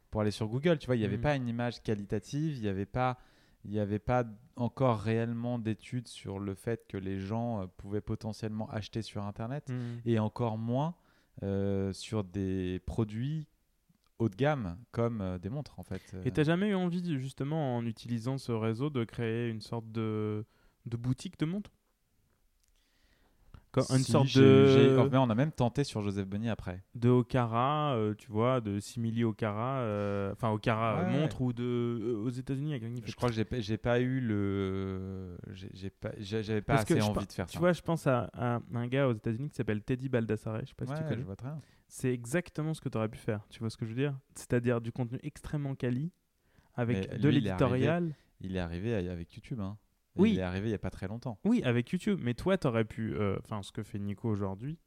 pour aller sur Google. Tu vois, il n'y avait mm. pas une image qualitative, il n'y avait pas. Il n'y avait pas encore réellement d'études sur le fait que les gens pouvaient potentiellement acheter sur Internet mm. et encore moins sur des produits haut de gamme comme euh, des montres en fait. Et t'as jamais eu envie justement en utilisant ce réseau de créer une sorte de, de boutique de montres? Une sorte de. on a même tenté sur Joseph Bonny après. De Okara, euh, tu vois, de simili Okara, euh, enfin Okara montre ou de aux États-Unis. Je crois que j'ai pas eu le, j'ai pas, j'avais pas assez envie de faire ça. Tu vois, je pense à, un gars aux États-Unis qui s'appelle Teddy Baldassare. Je sais pas si tu connais. Je vois très bien c'est exactement ce que tu aurais pu faire. Tu vois ce que je veux dire? C'est-à-dire du contenu extrêmement quali, avec de l'éditorial. Il est arrivé avec YouTube. Hein. Oui. Il est arrivé il n'y a pas très longtemps. Oui, avec YouTube. Mais toi, tu aurais pu. Euh, enfin, ce que fait Nico aujourd'hui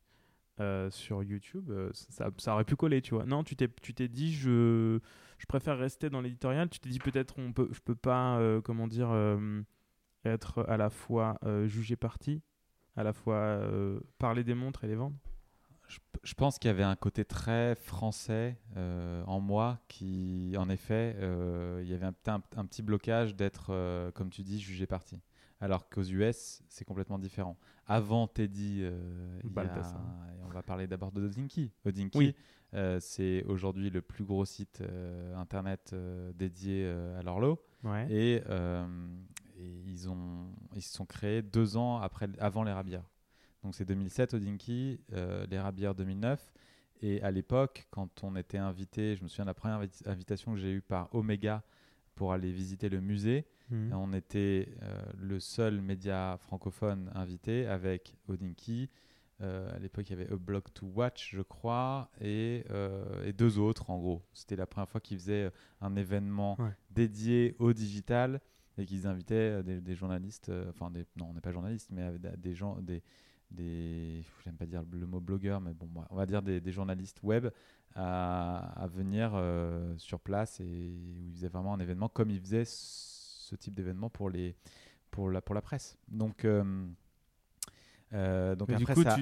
euh, sur YouTube, euh, ça, ça, aurait pu coller, tu vois. Non, tu t'es, tu t'es dit, je, je préfère rester dans l'éditorial. Tu t'es dit, peut-être, on peut, je peux pas, comment dire, être à la fois jugé parti, à la fois parler des montres et les vendre je, pense qu'il y avait un côté très français euh, en moi qui, en effet, euh, il y avait un, un, petit blocage d'être, euh, comme tu dis, jugé parti. Alors qu'aux US, c'est complètement différent. Avant Teddy, on va parler d'abord de Odinky. Odinky, c'est aujourd'hui le plus gros site internet dédié à l'horloge. Et, et, ils, ont, ils se sont créés deux ans après, avant les rabières. Donc c'est 2007 au Dinky, euh, les Rabières 2009. Et à l'époque, quand on était invité, je me souviens de la première invitation que j'ai eue par Omega pour aller visiter le musée. Mhm. On était euh, le seul média francophone invité avec Odinky. Euh, à l'époque, il y avait A Block to Watch, je crois, et, et deux autres, en gros. C'était la première fois qu'ils faisaient un événement dédié au digital et qu'ils invitaient des, journalistes, enfin, des, non, on n'est pas journalistes, mais des gens, des, des, j'aime pas dire le mot blogueur, mais bon, on va dire des, journalistes web à, venir euh, sur place et où ils faisaient vraiment un événement comme ils faisaient ce type d'événement pour les pour la pour la presse. Donc euh, euh, donc après du coup, ça...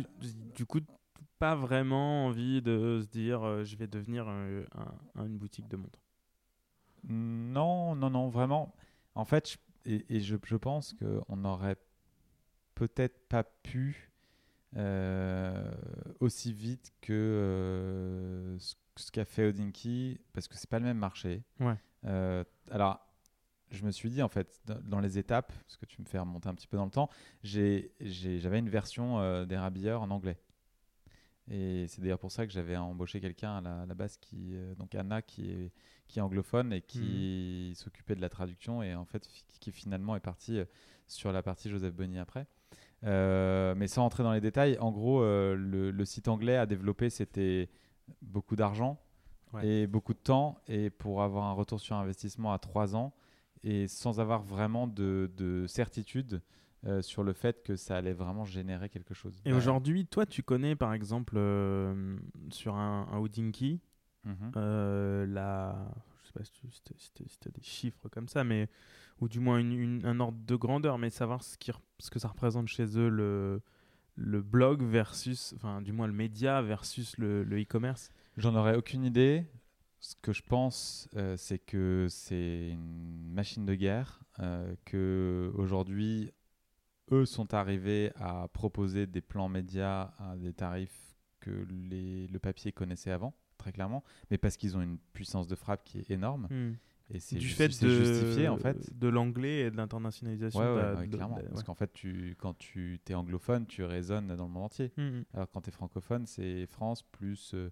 du coup pas vraiment envie de se dire je vais devenir une boutique de montres. Non non non vraiment. En fait, et, et je, je pense qu'on n'aurait peut-être pas pu aussi vite que euh, ce, qu'a fait Odinky, parce que c'est pas le même marché. Ouais. Euh, alors, je me suis dit, en fait, dans, les étapes, parce que tu me fais remonter un petit peu dans le temps, j'avais une version des rabilleurs en anglais. Et c'est d'ailleurs pour ça que j'avais embauché quelqu'un à la, base, qui, donc Anna, qui est, qui est anglophone et qui mmh. s'occupait de la traduction et en fait, qui finalement est partie sur la partie Joseph Bonny après. Euh, mais sans entrer dans les détails, en gros, euh, le, site anglais a développé, c'était beaucoup d'argent et beaucoup de temps, et pour avoir un retour sur investissement à trois ans, et sans avoir vraiment de, certitude euh, sur le fait que ça allait vraiment générer quelque chose. Et aujourd'hui, toi, tu connais par exemple sur un, un Houdinki, mhm. la, pas tu as des chiffres comme ça, mais ou du moins un ordre de grandeur, mais savoir ce, que ça représente chez eux le, blog versus, enfin du moins le média versus le e-commerce J'en aurais aucune idée. Ce que je pense, euh, c'est que c'est une machine de guerre, euh, que aujourd'hui, eux sont arrivés à proposer des plans médias à des tarifs que le papier connaissait avant, très clairement, mais parce qu'ils ont une puissance de frappe qui est énorme. Hmm. Et c'est Du ju- fait de, justifié en fait. de l'anglais et de l'internationalisation. Ouais, ouais, ouais, clairement. Parce qu'en fait, tu, quand tu es anglophone, tu résonnes dans le monde entier. Hmm, hmm. Alors quand tu es francophone, c'est France plus euh,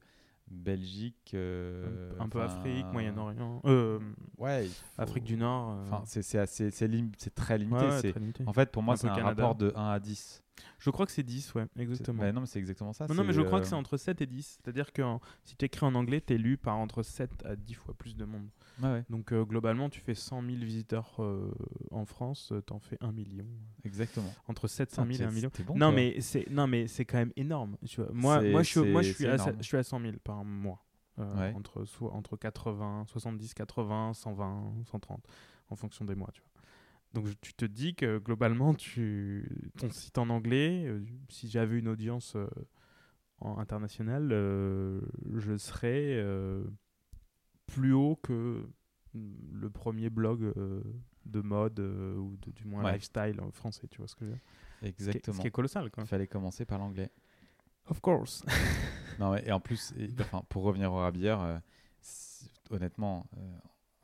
Belgique. euh, un peu Afrique, Moyen-Orient, euh, Ouais. faut- Afrique du Nord. euh, Enfin, c'est assez, c'est lim- très limité. c'est-. En fait, pour moi, c'est un Canada. rapport de 1 à 10. Je crois que c'est 10, ouais, exactement. bah non, mais c'est exactement ça. non, non, mais je crois que euh, c'est entre 7 et 10. C'est-à-dire que en- si tu écris en anglais, tu es lu par entre 7 à 10 fois plus de monde. ouais, ouais, Donc euh, globalement, tu fais 100 000 visiteurs euh, en France, tu en fais 1 million. exactement. Entre 700 000 et 1 million. Bon, non, mais c'est non mais c'est quand même énorme. Tu vois. Moi, moi, je suis, moi je suis à, je suis à 100 000 par mois. Euh, Ouais. entre, soit, entre 80, 70, 80, 120, 130, en fonction des mois. Tu vois. Donc tu te dis que globalement, tu, ton site en anglais, euh, si j'avais une audience euh, en internationale, euh, je serais plus haut que mm, le premier blog de mode ou de- du moins Ouais. lifestyle en français. Tu vois ce que je veux dire? Ce qui est- Exactement. Ce qui est colossal. Il fallait commencer par l'anglais. Of course. <laughs> Non, mais- et en plus, et- enfin, pour revenir au c'est- honnêtement,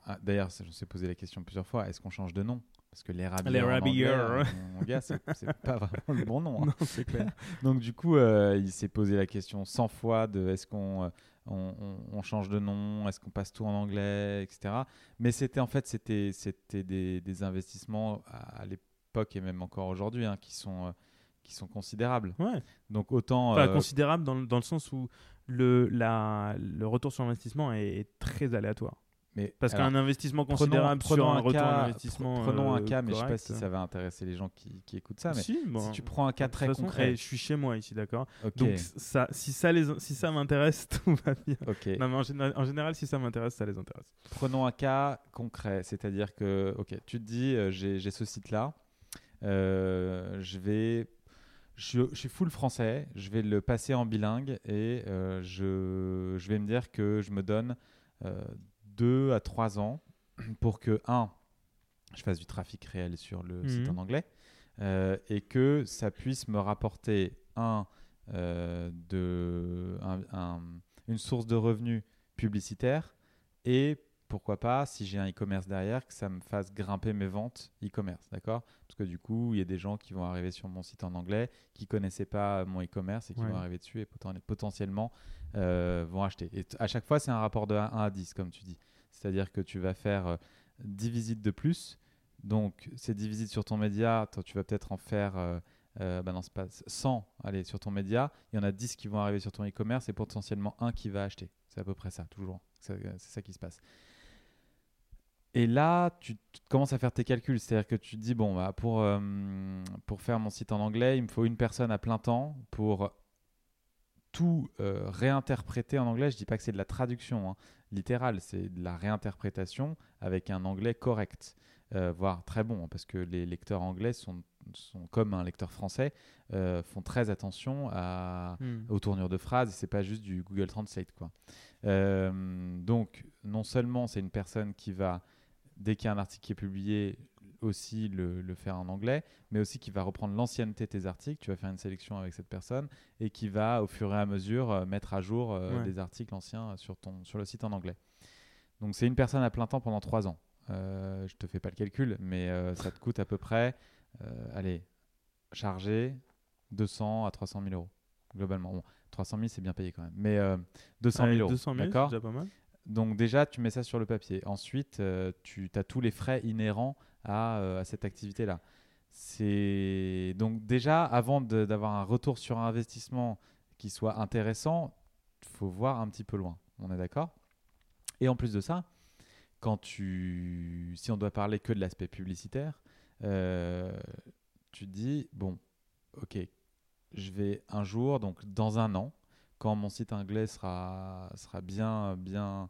ah, d'ailleurs, je me suis posé la question plusieurs fois est-ce qu'on change de nom? Parce que les euh, mon gars, c'est pas vraiment le bon nom. hein. <laughs> non, c'est clair. Donc du coup, euh, il s'est posé la question 100 fois de est-ce qu'on euh, on, on- on change de nom, est-ce qu'on passe tout en anglais, etc. Mais c'était en fait c'était c'était des, des investissements à, à l'époque et même encore aujourd'hui hein, qui sont euh, qui sont considérables. Ouais. Donc autant Enfin, euh, considérable dans, le- dans le sens où le, la, le retour sur investissement est, est très aléatoire. Mais Parce qu'un investissement considérable prenons sur un, retour cas- d'investissement. Prenons un euh, cas, mais je sais pas si ça va intéresser les gens qui, qui écoutent ça. Mais Si, bon, si tu prends un cas très façon, concret, eh, je suis chez moi ici, d'accord Donc ça, si ça, les, si ça m'intéresse, <laughs> tout va bien. ok. Non, mais en, général, en général, si ça m'intéresse, ça les intéresse. Prenons un cas concret, c'est-à-dire que, ok, tu te dis, euh, j'ai ce site-là, euh, je vais, je, je suis full français, je vais le passer en bilingue et je, je vais me dire que je me donne euh, deux à trois ans pour que un, je fasse du trafic réel sur le site Mhm. en anglais euh, et que ça puisse me rapporter un, euh, de, un- un- une source de revenus publicitaire et pourquoi pas, si j'ai un e-commerce derrière, que ça me fasse grimper mes ventes e-commerce, d'accord? Parce que du coup, il y a des gens qui vont arriver sur mon site en anglais, qui connaissaient pas mon e-commerce et qui Ouais. vont arriver dessus et poten- potentiellement euh, vont acheter. Et à chaque fois, c'est un rapport de 1 à 10, comme tu dis. C'est-à-dire que tu vas faire euh, 10 visites de plus. Donc, ces 10 visites sur ton média, toi, tu vas peut-être en faire... euh, euh, bah non, pas 100 allez, sur ton média, il y en a 10 qui vont arriver sur ton e-commerce et potentiellement un qui va acheter. C'est à peu près ça, toujours. C'est c'est ça qui se passe. Et là, tu, commences à faire tes calculs. C'est-à-dire que tu te dis, bon, bah, pour, euh, pour faire mon site en anglais, il me faut une personne à plein temps pour tout euh, réinterpréter en anglais. Je dis pas que c'est de la traduction hein, littérale, c'est de la réinterprétation avec un anglais correct, euh, voire très bon, hein, parce que les lecteurs anglais sont, sont comme un lecteur français, euh, font très attention à, Hmm. aux tournures de phrases, c'est pas juste du Google Translate. Quoi. Euh, donc, non seulement c'est une personne qui va, dès qu'il y a un article qui est publié, aussi le, le faire en anglais, mais aussi qui va reprendre l'ancienneté de tes articles. Tu vas faire une sélection avec cette personne et qui va, au fur et à mesure, euh, mettre à jour euh, Ouais. des articles anciens sur, ton, sur le site en anglais. Donc, c'est une personne à plein temps pendant trois ans. Euh, je te fais pas le calcul, mais euh, ça te coûte à peu près, euh, allez, chargé 200 à 300 000 euros, globalement. Bon, 300 000, c'est bien payé quand même, mais euh, 200 Allez, 000 euros. 200 000, c'est D'accord? déjà pas mal. donc déjà, tu mets ça sur le papier. Ensuite, tu as tous les frais inhérents à, euh, à cette activité-là. C'est donc déjà avant d'avoir un retour sur investissement qui soit intéressant, faut voir un petit peu loin. On est d'accord? Et en plus de ça, quand tu, si on doit parler que de l'aspect publicitaire, euh, tu dis bon, ok, je vais un jour, donc dans un an, quand mon site anglais sera, sera bien, bien,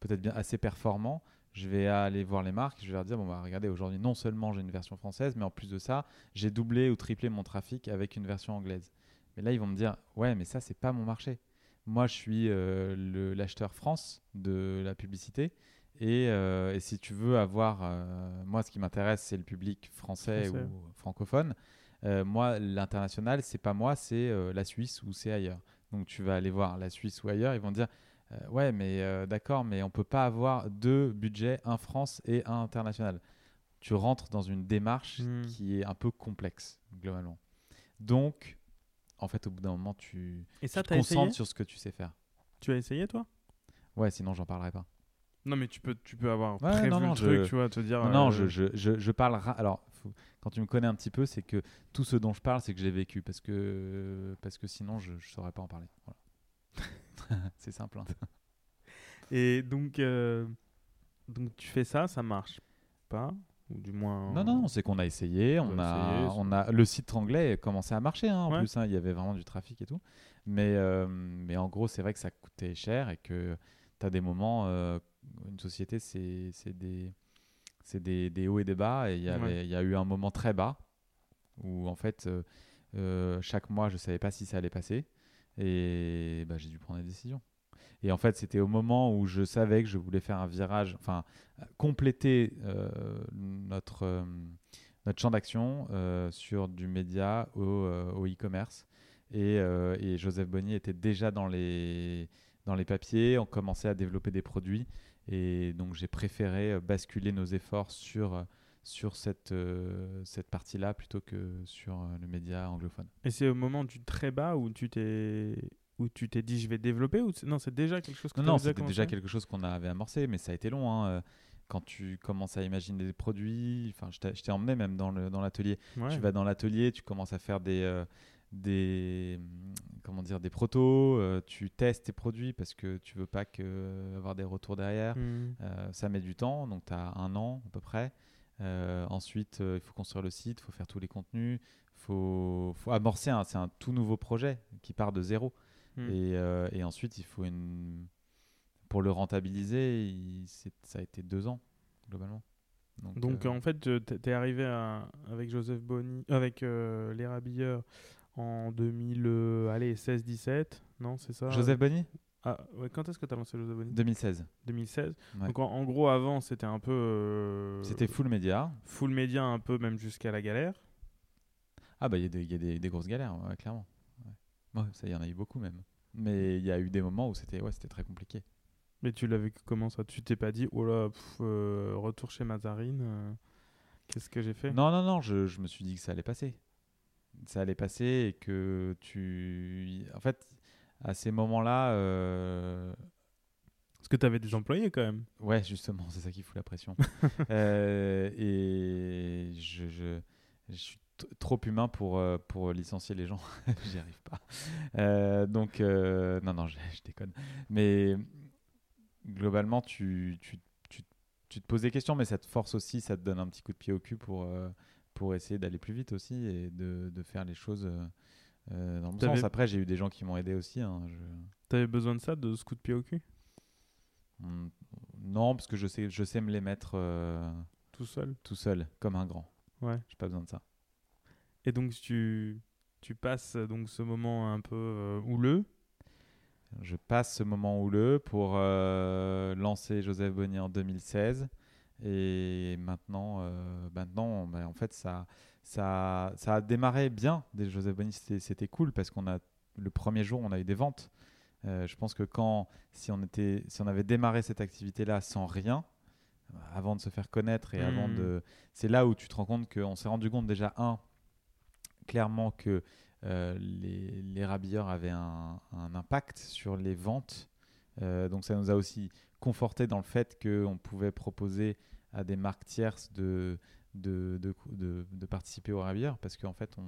peut-être bien assez performant, je vais aller voir les marques, je vais leur dire bon bah regardez aujourd'hui non seulement j'ai une version française, mais en plus de ça j'ai doublé ou triplé mon trafic avec une version anglaise. Mais là ils vont me dire ouais mais ça c'est pas mon marché. Moi je suis euh, l'acheteur France de la publicité et, euh, et si tu veux avoir euh, moi ce qui m'intéresse c'est le public français, Français. ou francophone. Moi l'international c'est pas moi c'est la Suisse ou c'est ailleurs. Donc tu vas aller voir la Suisse ou ailleurs, ils vont dire euh, ouais, mais euh, d'accord, mais on peut pas avoir deux budgets, un France et un international. Tu rentres dans une démarche Hmm. qui est un peu complexe globalement. Donc, en fait, au bout d'un moment, tu, Et ça, tu te concentres sur ce que tu sais faire. Tu as essayé, toi? Ouais, sinon j'en parlerai pas. Non, mais tu peux, tu peux avoir Ouais, prévu non, non, le truc, je- tu vois, te dire. Non, non, euh, je, je, je, je parle. ra- Alors, faut- quand tu me connais un petit peu, c'est que tout ce dont je parle, c'est que j'ai vécu. Parce que, parce que sinon, je ne saurais pas en parler. Voilà. <laughs> <laughs> c'est simple. hein. <laughs> Et donc, euh, donc, tu fais ça, ça marche pas Ou du moins. Non, non, non, c'est qu'on a essayé. On On a essayé, on a, le site anglais commençait à marcher. hein, en Ouais. plus, hein, il y avait vraiment du trafic et tout. Mais, euh, mais en gros, c'est vrai que ça coûtait cher et que tu as des moments. euh, une société, c'est des, des, des hauts et des bas. Et il Ouais. y a eu un moment très bas où, en fait, euh, chaque mois, je savais pas si ça allait passer. Et bah, j'ai dû prendre des décisions. Et en fait, c'était au moment où je savais que je voulais faire un virage, enfin, compléter euh, notre, euh, notre champ d'action euh, sur du média au, au e-commerce. Et, et Joseph Bonny était déjà dans les, dans les papiers, on commençait à développer des produits. Et donc, j'ai préféré basculer nos efforts sur, sur cette, euh, cette partie-là plutôt que sur euh, le média anglophone. Et c'est au moment du très bas où tu t'es où tu t'es dit je vais développer ou non c'est déjà quelque chose que Non, non, c'était déjà quelque chose qu'on avait amorcé, mais ça a été long. hein. Euh, Quand tu commences à imaginer des produits, enfin, je t'ai emmené même dans le- dans l'atelier. Ouais. Tu vas dans l'atelier, tu commences à faire des, euh, des, hum, comment dire, des protos, euh, tu testes tes produits parce que tu veux pas que, avoir des retours derrière. Euh, ça met du temps, donc tu as un an à peu près. Euh, ensuite, euh, il faut construire le site, il faut faire tous les contenus, il faut, faut amorcer. un- C'est un tout nouveau projet qui part de zéro. Hmm. Et, euh, et ensuite, il faut une. Pour le rentabiliser, il- ça a été deux ans, globalement. Donc, Donc en fait t'es t'es arrivé à- avec Joseph Bonny avec les Rabilleurs en 2000 euh, allez 16 17 non c'est ça? Joseph Bonny ah, ouais, quand est-ce que tu as lancé Bonny 2016. 2016 Ouais. donc en, en gros avant c'était un peu euh, C'était full média. full média un peu même jusqu'à la galère Ah, bah, il y a, des, il y a des, des grosses galères, ouais, clairement. Ça, il y en a eu beaucoup même. Mais il y a eu des moments où c'était ouais, très compliqué. mais tu l'as vécu comment ça? Tu t'es pas dit oh là pff, euh, retour chez Mazarine euh, qu'est-ce que j'ai fait? Non, non, non, je, je me suis dit que ça allait passer. Ça allait passer et que tu. En fait, à ces moments-là, euh, parce que tu avais des employés quand même Ouais, justement, c'est ça qui fout la pression. <laughs> Euh, et je, je, je suis trop humain pour, euh, pour licencier les gens. <laughs> J'y arrive pas. Euh, donc, non, non, je, je déconne. Mais globalement, tu, tu, tu, tu te poses des questions, mais ça te force aussi, ça te donne un petit coup de pied au cul pour, pour essayer d'aller plus vite aussi et de, de faire les choses euh, dans T'avais- sens. Après, j'ai eu des gens qui m'ont aidé aussi. hein, je- T'avais besoin de ça, de ce coup de pied au cul? Mm, Non, parce que je sais, je sais me les mettre euh, Tout seul? tout seul, comme un grand. Ouais. J'ai pas besoin de ça. Et donc tu, tu passes euh, donc ce moment un peu euh, houleux? Je passe ce moment houleux pour lancer Joseph Bonny en 2016. Et maintenant, maintenant ben, en fait, ça, ça, ça a démarré bien. Des Joseph Bonny, c'était cool parce qu'on a le premier jour, on a eu des ventes. Euh, je pense que quand, si on, était, si on avait démarré cette activité-là sans rien, avant de se faire connaître et avant Mhm. de. C'est là où tu te rends compte qu'on s'est rendu compte déjà, un, clairement que euh, les, les rabilleurs avaient un, un impact sur les ventes. Euh, donc ça nous a aussi conforté dans le fait qu'on pouvait proposer à des marques tierces de, de, de, de, de participer aux rabilleurs parce qu'en fait on,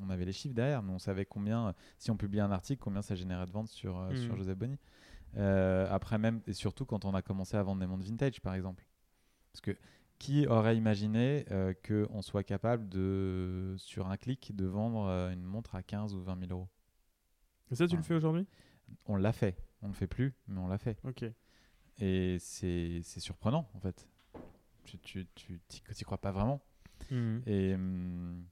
on avait les chiffres derrière, mais on savait combien, si on publiait un article, combien ça générait de ventes sur, euh, Mhm. sur Joseph Bonny. Euh, après même, et surtout quand on a commencé à vendre des montres vintage par exemple. Parce que qui aurait imaginé euh, qu'on soit capable de, sur un clic, de vendre euh, une montre à 15 ou 20 000 euros? Et ça, tu le fais aujourd'hui? On l'a fait. On ne le fait plus, mais on l'a fait. Ok. Et c'est surprenant, en fait. Tu tu, tu t'y crois pas vraiment. Mhm. Et hum,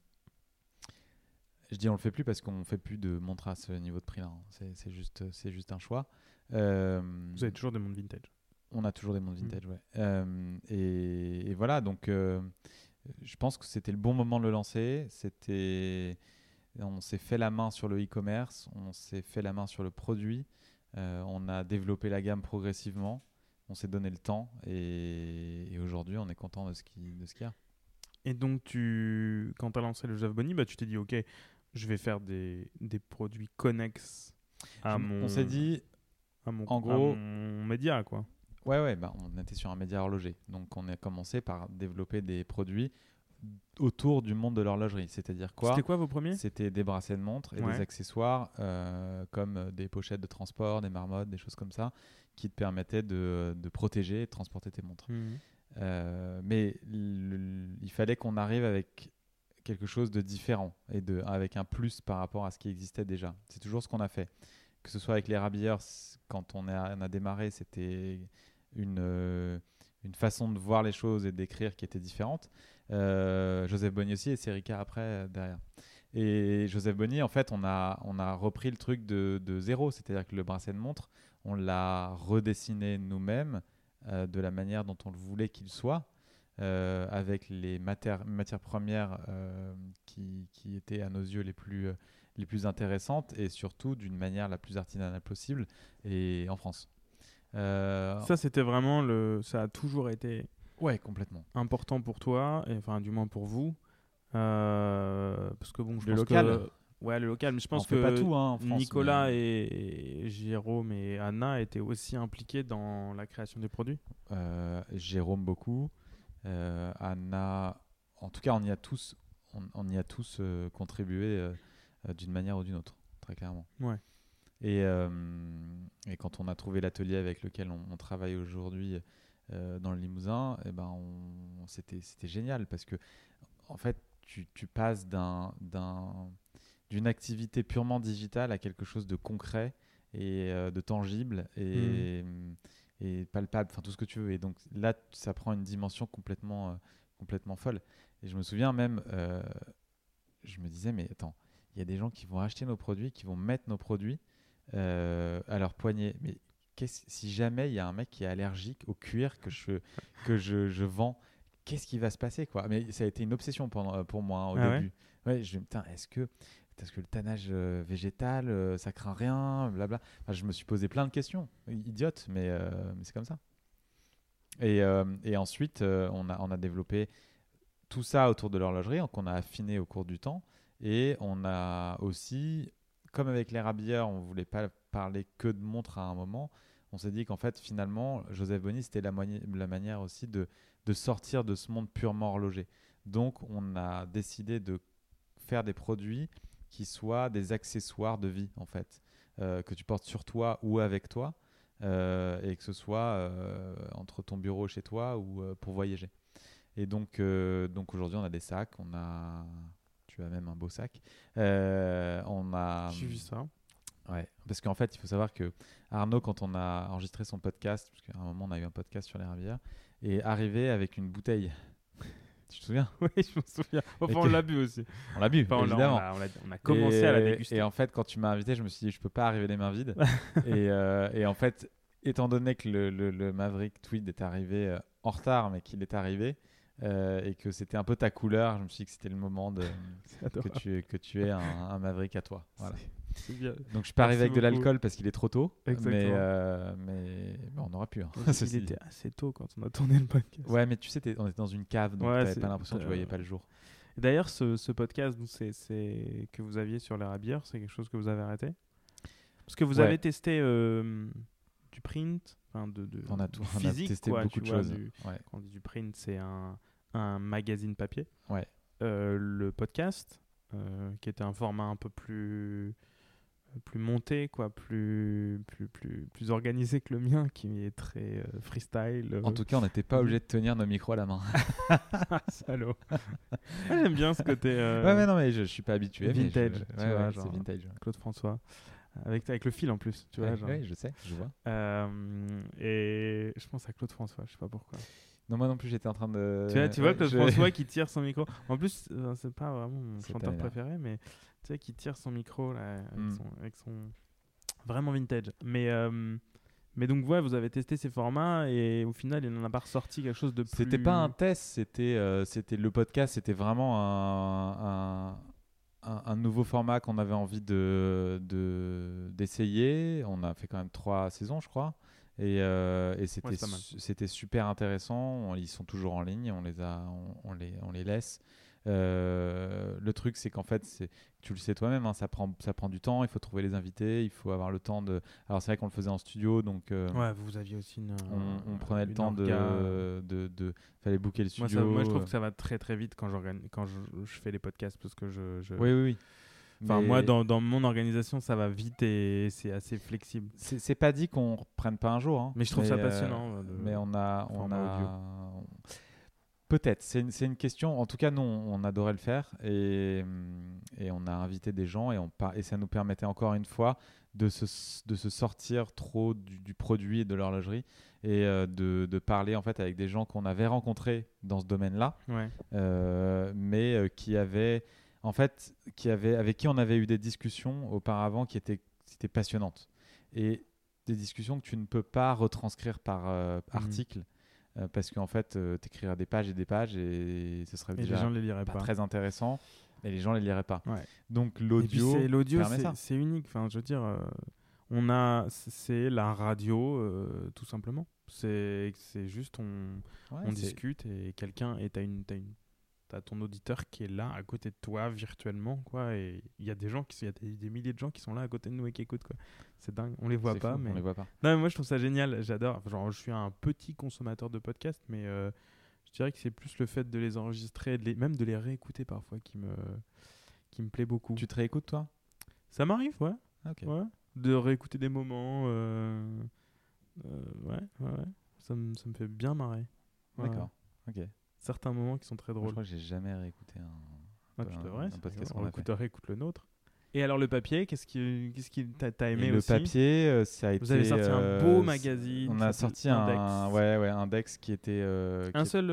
je dis on le fait plus parce qu'on fait plus de montres à ce niveau de prix-là. hein. C'est c'est juste, c'est juste un choix. Euh, Vous avez toujours des montres vintage. On a toujours des montres Mm. vintage, ouais. Euh, et, et voilà, donc euh, je pense que c'était le bon moment de le lancer. C'était On s'est fait la main sur le e-commerce, on s'est fait la main sur le produit, euh, on a développé la gamme progressivement, on s'est donné le temps et, aujourd'hui on est content de ce qu'il y a. Et donc, tu, quand tu as lancé le Joseph Bonny, bah, tu t'es dit, OK, je vais faire des, des produits connexes à mon. On s'est dit, à mon, en gros, mon média, quoi. Ouais, ouais, bah, on était sur un média horloger. Donc, on a commencé par développer des produits autour du monde de l'horlogerie. C'est-à-dire quoi? C'était quoi vos premiers? C'était des bracelets de montre et des accessoires euh, comme des pochettes de transport, des marmottes, des choses comme ça, qui te permettaient de, de protéger et de transporter tes montres. Mmh. Euh, mais il fallait qu'on arrive avec quelque chose de différent et de, avec un plus par rapport à ce qui existait déjà. C'est toujours ce qu'on a fait. Que ce soit avec les rabilleurs, quand on a, on a démarré, c'était une, euh, une façon de voir les choses et d'écrire qui était différente. Euh, Joseph Bonny aussi et Serica après derrière. Et Joseph Bonny, en fait, on a, on a repris le truc de, de zéro, c'est-à-dire que le bracelet de montre, on l'a redessiné nous-mêmes euh, de la manière dont on le voulait qu'il soit, euh, avec les matières, matières premières euh, qui, qui, étaient à nos yeux les plus, les plus intéressantes et surtout d'une manière la plus artisanale possible et en France. ça, c'était vraiment le. Ça a toujours été. Ouais, complètement. Important pour toi, et, enfin, du moins pour vous. parce que bon, je le pense local. que Ouais, le local. Mais je pense que pas tout, hein, en France, Nicolas et, Jérôme et Anna étaient aussi impliqués dans la création des produits. Euh, Jérôme beaucoup. Euh, Anna, en tout cas, on y a tous, on, y a tous euh, contribué d'une manière ou d'une autre, très clairement. Ouais. Et, et quand on a trouvé l'atelier avec lequel on, travaille aujourd'hui dans le Limousin, et eh ben c'était génial parce que en fait, tu, tu passes d'un d'une activité purement digitale à quelque chose de concret et euh, de tangible et, mm. et palpable, enfin tout ce que tu veux. Et donc là, ça prend une dimension complètement, euh, complètement folle. Et je me souviens même, euh, je me disais, mais attends, il y a des gens qui vont acheter nos produits, qui vont mettre nos produits à leur poignet. Mais si jamais il y a un mec qui est allergique au cuir que je, que je, je vends, qu'est-ce qui va se passer quoi? Mais ça a été une obsession pour, pour moi hein, au ah début. Ouais, je me putain, est-ce que est-ce que le tannage euh, végétal, euh, ça craint rien, blabla. Je me suis posé plein de questions, idiotes, mais, euh, mais c'est comme ça. Et, ensuite, on, a, développé tout ça autour de l'horlogerie, qu'on a affiné au cours du temps. Et on a aussi, comme avec les rabilleurs, on ne voulait pas parler que de montres à un moment, on s'est dit qu'en fait, finalement, Joseph Bonny, c'était la, manière aussi de sortir de ce monde purement horloger. Donc, on a décidé de faire des produits qui soient des accessoires de vie, en fait, euh, que tu portes sur toi ou avec toi, euh, et que ce soit euh, entre ton bureau chez toi ou pour voyager. Et donc, donc aujourd'hui, on a des sacs, on a. Tu as même un beau sac. on a. J'ai vu ça. Ouais, parce qu'en fait, il faut savoir que Arnaud, quand on a enregistré son podcast, parce qu'à un moment, on a eu un podcast sur les rivières, est arrivé avec une bouteille tu te souviens <laughs> Oui, je me souviens. Enfin, on l'a bu aussi. On l'a bu, évidemment. On a, commencé à la déguster. Et en fait, quand tu m'as invité, je me suis dit, je peux pas arriver les mains vides. <laughs> et, euh, et, en fait, étant donné que le, le, Maverick Tweed est arrivé euh, en retard, mais qu'il est arrivé, euh, et que c'était un peu ta couleur, je me suis dit que c'était le moment de, <laughs> que, tu, que tu aies un, un Maverick à toi. Voilà. Donc je suis pas arrivé avec de l'alcool parce qu'il est trop tôt. Euh, mais, on aurait pu. Hein. <laughs> il était assez tôt quand on a tourné le podcast. Ouais, mais tu sais, on était dans une cave, donc ouais, t'avais pas l'impression que tu voyais pas le jour. D'ailleurs, ce, ce, podcast c'est, que vous aviez sur la bière, c'est quelque chose que vous avez arrêté? Parce que vous avez testé euh, du print, enfin de, de, on a tout, physique, on a testé quoi, beaucoup de choses. Quand on dit du print, c'est un, un magazine papier. Ouais. Euh, le podcast, qui était un format un peu plus plus monté, quoi, plus, plus, plus, plus organisé que le mien, qui est très euh, freestyle. En tout cas, on n'était pas obligé de tenir nos micros à la main. <laughs> Salaud. J'aime bien ce côté. Euh, ouais, mais non, mais je, je suis pas habitué. Vintage, tu vois, c'est vintage. Claude François. Avec, avec le fil en plus, tu vois. Oui, je sais, je vois. Euh, et je pense à Claude François, je sais pas pourquoi. Non, moi non plus, j'étais en train de. Tu vois, tu vois Claude François qui tire son micro. En plus, c'est pas vraiment mon chanteur préféré, mais sais, qui tire son micro là, avec, mm. son, Vraiment vintage. Mais, euh, mais donc, ouais, vous avez testé ces formats et au final, il n'en a pas ressorti quelque chose de plus. C'était pas un test, c'était euh, c'était le podcast, c'était vraiment un, un, un nouveau format qu'on avait envie de de- d'essayer. on a fait quand même trois saisons, je crois. Et, euh, et c'était Ouais, c'était super intéressant. Ils sont toujours en ligne, on les, a, on, on les, on les laisse. Euh, le truc, c'est qu'en fait, c'est, tu le sais toi-même, hein, ça, prend, ça prend du temps. Il faut trouver les invités, il faut avoir le temps de. Alors, c'est vrai qu'on le faisait en studio, donc euh, Ouais, vous aviez aussi une. on, on prenait le temps de, de, de. Fallait booker le Moi, studio. ça- moi, je trouve euh. que ça va très très vite quand, quand je, je fais les podcasts parce que je. je- Oui, oui, oui. Enfin, Mais moi, dans, dans mon organisation, ça va vite et c'est assez flexible. C'est, c'est pas dit qu'on reprenne pas un jour. hein. Mais je trouve ça euh, passionnant. euh, Mais on a, on a. peut-être. C'est une, une question. En tout cas, nous, on adorait le faire et, hum, et on a invité des gens et on et ça nous permettait encore une fois de se, de se sortir trop du, du produit et de l'horlogerie et euh, de, de parler en fait avec des gens qu'on avait rencontrés dans ce domaine-là, Ouais. euh, mais euh, qui avaient en fait, qui avaient, avec qui on avait eu des discussions auparavant qui étaient, qui étaient passionnantes et des discussions que tu ne peux pas retranscrire par euh, Mhm. Euh, parce qu'en fait, tu écriras des pages et des pages et ce serait Et les déjà gens ne les liraient pas, pas. très intéressant et les gens les liraient pas. Ouais. Donc l'audio, c'est- l'audio, unique. Enfin, je veux dire, euh, on a, c'est la radio, euh, tout simplement. C'est, c'est juste on, Ouais, on c'est- discute et quelqu'un et t'as une, t'as une, t'as ton auditeur qui est là à côté de toi virtuellement, quoi. Et il y a des gens qui, il y a des, des milliers de gens qui sont là à côté de nous et qui écoutent, quoi. C'est dingue. On les voit pas, fou, mais on les voit pas. Non, mais moi je trouve ça génial, j'adore. Enfin, Genre, je suis un petit consommateur de podcasts, mais euh, je dirais que c'est plus le fait de les enregistrer, de les, même de les réécouter parfois qui me, qui me plaît beaucoup. Tu te réécoutes toi? Ça m'arrive, ouais, ouais. De réécouter des moments. euh, euh, ouais, ouais, ouais. Ça, me- ça me fait bien marrer. Ouais. D'accord. Ok. Certains moments qui sont très Moi, drôles. je crois que j'ai jamais réécouté un. Ah, un- tu un devrais. c'est podcast qu'on a Écoute, fait. réécoute le nôtre. Et alors le papier, qu'est-ce qui, qu'est-ce qui t'a, t'as aimé Et le aussi papier, euh, ça a été. Vous avez sorti un euh, beau magazine. On a sorti un, Index. ouais, ouais, index qui était. euh, qui Un seul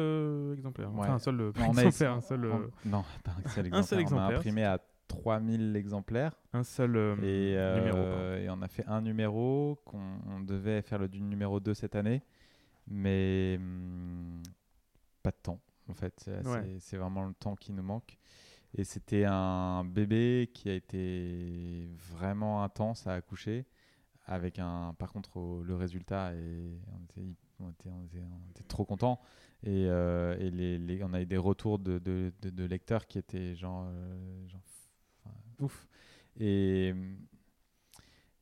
exemplaire. Ouais. Enfin, un seul, pas On a exemplaire, un seul, on- Non, pas un seul <laughs> exemplaire. Un seul On a exemplaire. imprimé à 3000 exemplaires. un seul euh, Et, euh, numéro. et on a fait un numéro qu'on on devait faire le du numéro 2 cette année, mais hum, pas de temps en fait. C'est assez- Ouais. c'est vraiment le temps qui nous manque. Et c'était un bébé qui a été vraiment intense à accoucher, avec un. Par contre, au- le résultat et on était, on était, on était, on était trop contents. Et, euh, et les, les- on a eu des retours de, de, de- de lecteurs qui étaient genre, euh, genre enfin, ouf. Et,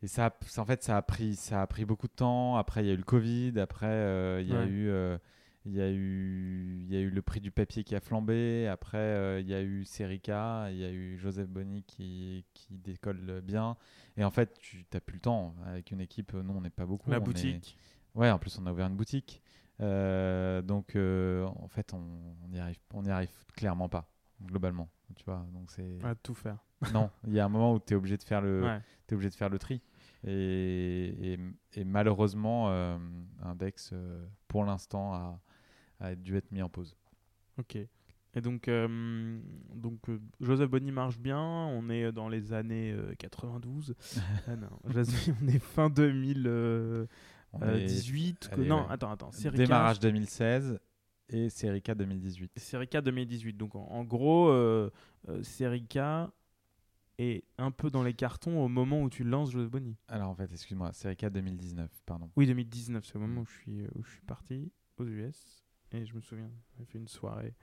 et ça, en fait, ça a, pris, ça a pris beaucoup de temps. Après, il y a eu le Covid. Après, euh, il y a eu. Euh, il y, a eu, il y a eu le prix du papier qui a flambé. Après, euh, il y a eu Serica. Il y a eu Joseph Bonny qui, qui décolle bien. Et en fait, tu n'as plus le temps. Avec une équipe, nous, on n'est pas beaucoup. La on est- boutique. Ouais, en plus, on a ouvert une boutique. Euh, donc, euh, en fait, on on n'y arrive, on y arrive clairement pas, globalement. Tu vois, donc c'est. À tout faire. <laughs> Non, il y a un moment où tu es obligé de faire le, Ouais. obligé de faire le tri. Et, et, et malheureusement, euh, Index, euh, pour l'instant, a, a dû être mis en pause. Ok. Et donc, euh, donc euh, Joseph Bonny marche bien. On est dans les années euh, 92. <laughs> ah non, <laughs> on est fin 2018. On est- que- allez, non, ouais. attends, attends. Serica, démarrage 2016 et Serica 2018. Serica 2018. Donc, en, en gros, euh, euh, Serica est un peu dans les cartons au moment où tu lances Joseph Bonny. Alors en fait, excuse-moi, Serica 2019, pardon. Oui, 2019, c'est le moment où je suis, où je suis parti aux US. Et je me souviens, on avait fait une soirée.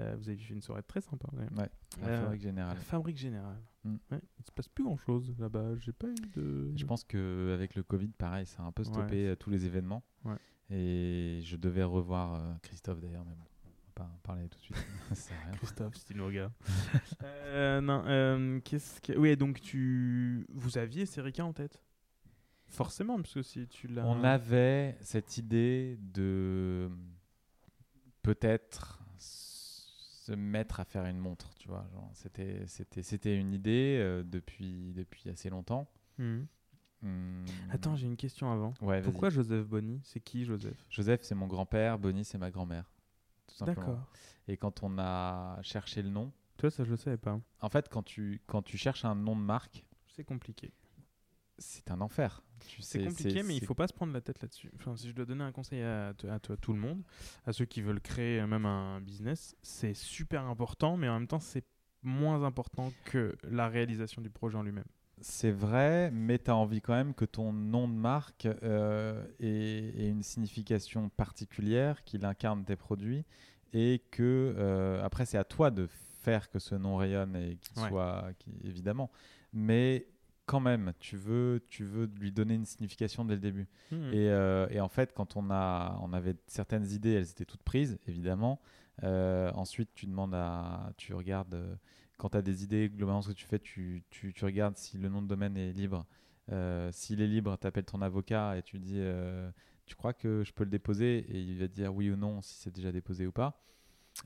Euh, vous avez fait une soirée très sympa. ouais. Ouais, la Euh, fabrique À générale. la Fabrique Générale. Mm. Ouais, il se passe plus grand chose là-bas. J'ai pas eu de. Je pense qu'avec le Covid, pareil, ça a un peu stoppé Ouais. euh, tous les événements. Ouais. Et je devais revoir euh, Christophe d'ailleurs, mais bon, on va pas en parler tout de suite. <laughs> Christophe, si tu nous regardes. <laughs> Euh, non, euh, qu'est-ce que. Oui, donc tu. Vous aviez Serica en tête? Forcément, parce que si tu l'as. On avait cette idée de peut-être se mettre à faire une montre, tu vois. C'était, c'était, c'était une idée euh, depuis, depuis assez longtemps. Mhm. Hum, Attends, j'ai une question avant. ouais. Pourquoi Joseph Bonny C'est qui Joseph? Joseph, c'est mon grand-père, Bonnie, c'est ma grand-mère. D'accord. Et quand on a cherché le nom, Toi, ça, je le savais pas. en fait, quand tu, quand tu cherches un nom de marque, C'est compliqué. C'est un enfer. C'est compliqué, mais il c'est- faut pas se prendre la tête là-dessus. Enfin, si je dois donner un conseil à, à toi- tout le monde, à ceux qui veulent créer même un business, c'est super important, mais en même temps, c'est moins important que la réalisation du projet en lui-même. C'est vrai, mais tu as envie quand même que ton nom de marque euh, ait, ait une signification particulière, qu'il incarne tes produits et que euh, après c'est à toi de faire que ce nom rayonne et qu'il Ouais. soit évidemment, mais quand même tu veux tu veux lui donner une signification dès le début. Et, euh, et en fait, quand on, a, on avait certaines idées, elles étaient toutes prises, évidemment. Euh, ensuite, tu demandes à. Tu regardes. euh, quand tu as des idées, globalement, ce que tu fais, tu, tu, tu regardes si le nom de domaine est libre. S'il est libre, tu appelles ton avocat et tu dis Tu crois que je peux le déposer? Et il va te dire oui ou non, si c'est déjà déposé ou pas.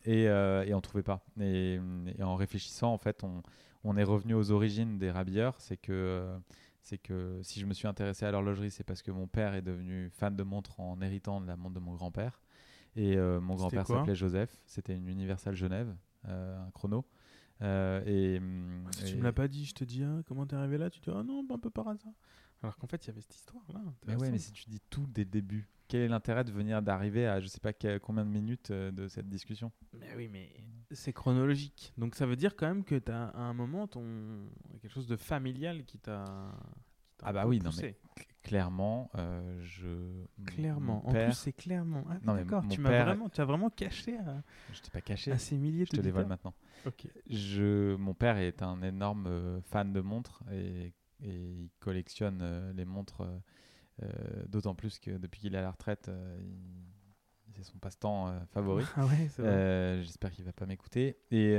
Et, et on ne trouvait pas. Et, et en réfléchissant, en fait, on, on est revenu aux origines des rabilleurs. C'est que. c'est que si je me suis intéressé à l'horlogerie, c'est parce que mon père est devenu fan de montres en héritant de la montre de mon grand-père. Et euh, mon grand-père s'appelait Joseph. C'était une Universal Genève, euh, un chrono. Euh, et, hum, Si tu et- me l'as pas dit, je te dis ah, comment t'es arrivé là, tu dis ah non, un peu par hasard. Alors qu'en fait, il y avait cette histoire là. Mais ouais, mais si tu dis tout dès le début, quel est l'intérêt de venir d'arriver à je sais pas combien de minutes euh, de cette discussion? Mais oui, mais c'est chronologique. Donc ça veut dire quand même que tu as à un moment ton quelque chose de familial qui t'a. Ah bah peu oui, non, poussé. Clairement, euh, je. Clairement. Mon En plus, c'est clairement. Ah, Non, mais d'accord. Tu m'as père- vraiment, tu as vraiment caché à, je t'ai pas caché. à ces milliers Je te dévoile maintenant. Ok. Je, mon père est un énorme euh, fan de montres et, et il collectionne euh, les montres, euh, euh, d'autant plus que depuis qu'il est à la retraite, euh, c'est son passe-temps euh, favori. <laughs> Ah ouais. Euh, J'espère qu'il va pas m'écouter. Et,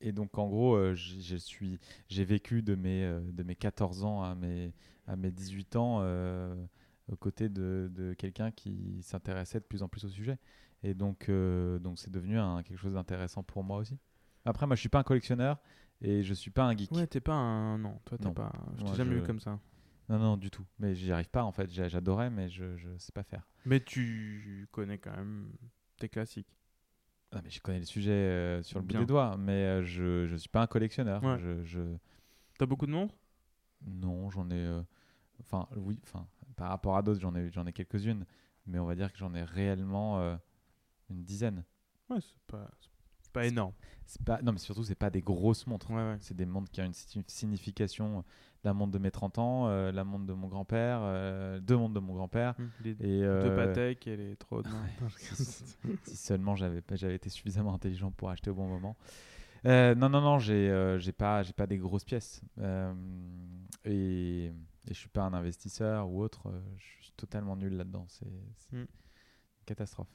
et donc, en gros, euh, je suis, j'ai vécu de mes, euh, de mes 14 ans à mes, à mes 18 ans euh, aux côtés de, de quelqu'un qui s'intéressait de plus en plus au sujet. Et donc, euh, donc c'est devenu un, quelque chose d'intéressant pour moi aussi. Après, moi, je suis pas un collectionneur et je suis pas un geek. Ouais, t'es pas un. Non, toi, t'es pas. Je t'ai jamais je- vu comme ça. Non, non, du tout. Mais j'y arrive pas, en fait. J'a- J'adorais, mais je, je sais pas faire. Mais tu connais quand même tes classiques. Non, mais je connais le sujet euh, sur le bout Bien. des doigts, mais euh, je, je suis pas un collectionneur. Ouais. Je, je, T'as beaucoup de montres? Non, j'en ai. euh, Enfin, oui, enfin, par rapport à d'autres, j'en ai, j'en ai quelques-unes, mais on va dire que j'en ai réellement euh, une dizaine. Ouais, c'est pas, c'est pas énorme. C'est pas, non, mais surtout, c'est pas des grosses montres. Ouais, ouais. C'est des montres qui ont une si- signification. La montre de mes 30 ans, euh, la montre de mon grand-père, euh, deux montres de mon grand-père. Hum, Les Et, deux euh, Patek et les. Non, je <laughs> si, seulement j'avais été suffisamment intelligent pour acheter au bon moment. Euh, non, non, non, j'ai euh, j'ai pas, j'ai pas des grosses pièces. Euh, et, et je suis pas un investisseur ou autre. Je suis totalement nul là-dedans. C'est c'est Mm. une catastrophe.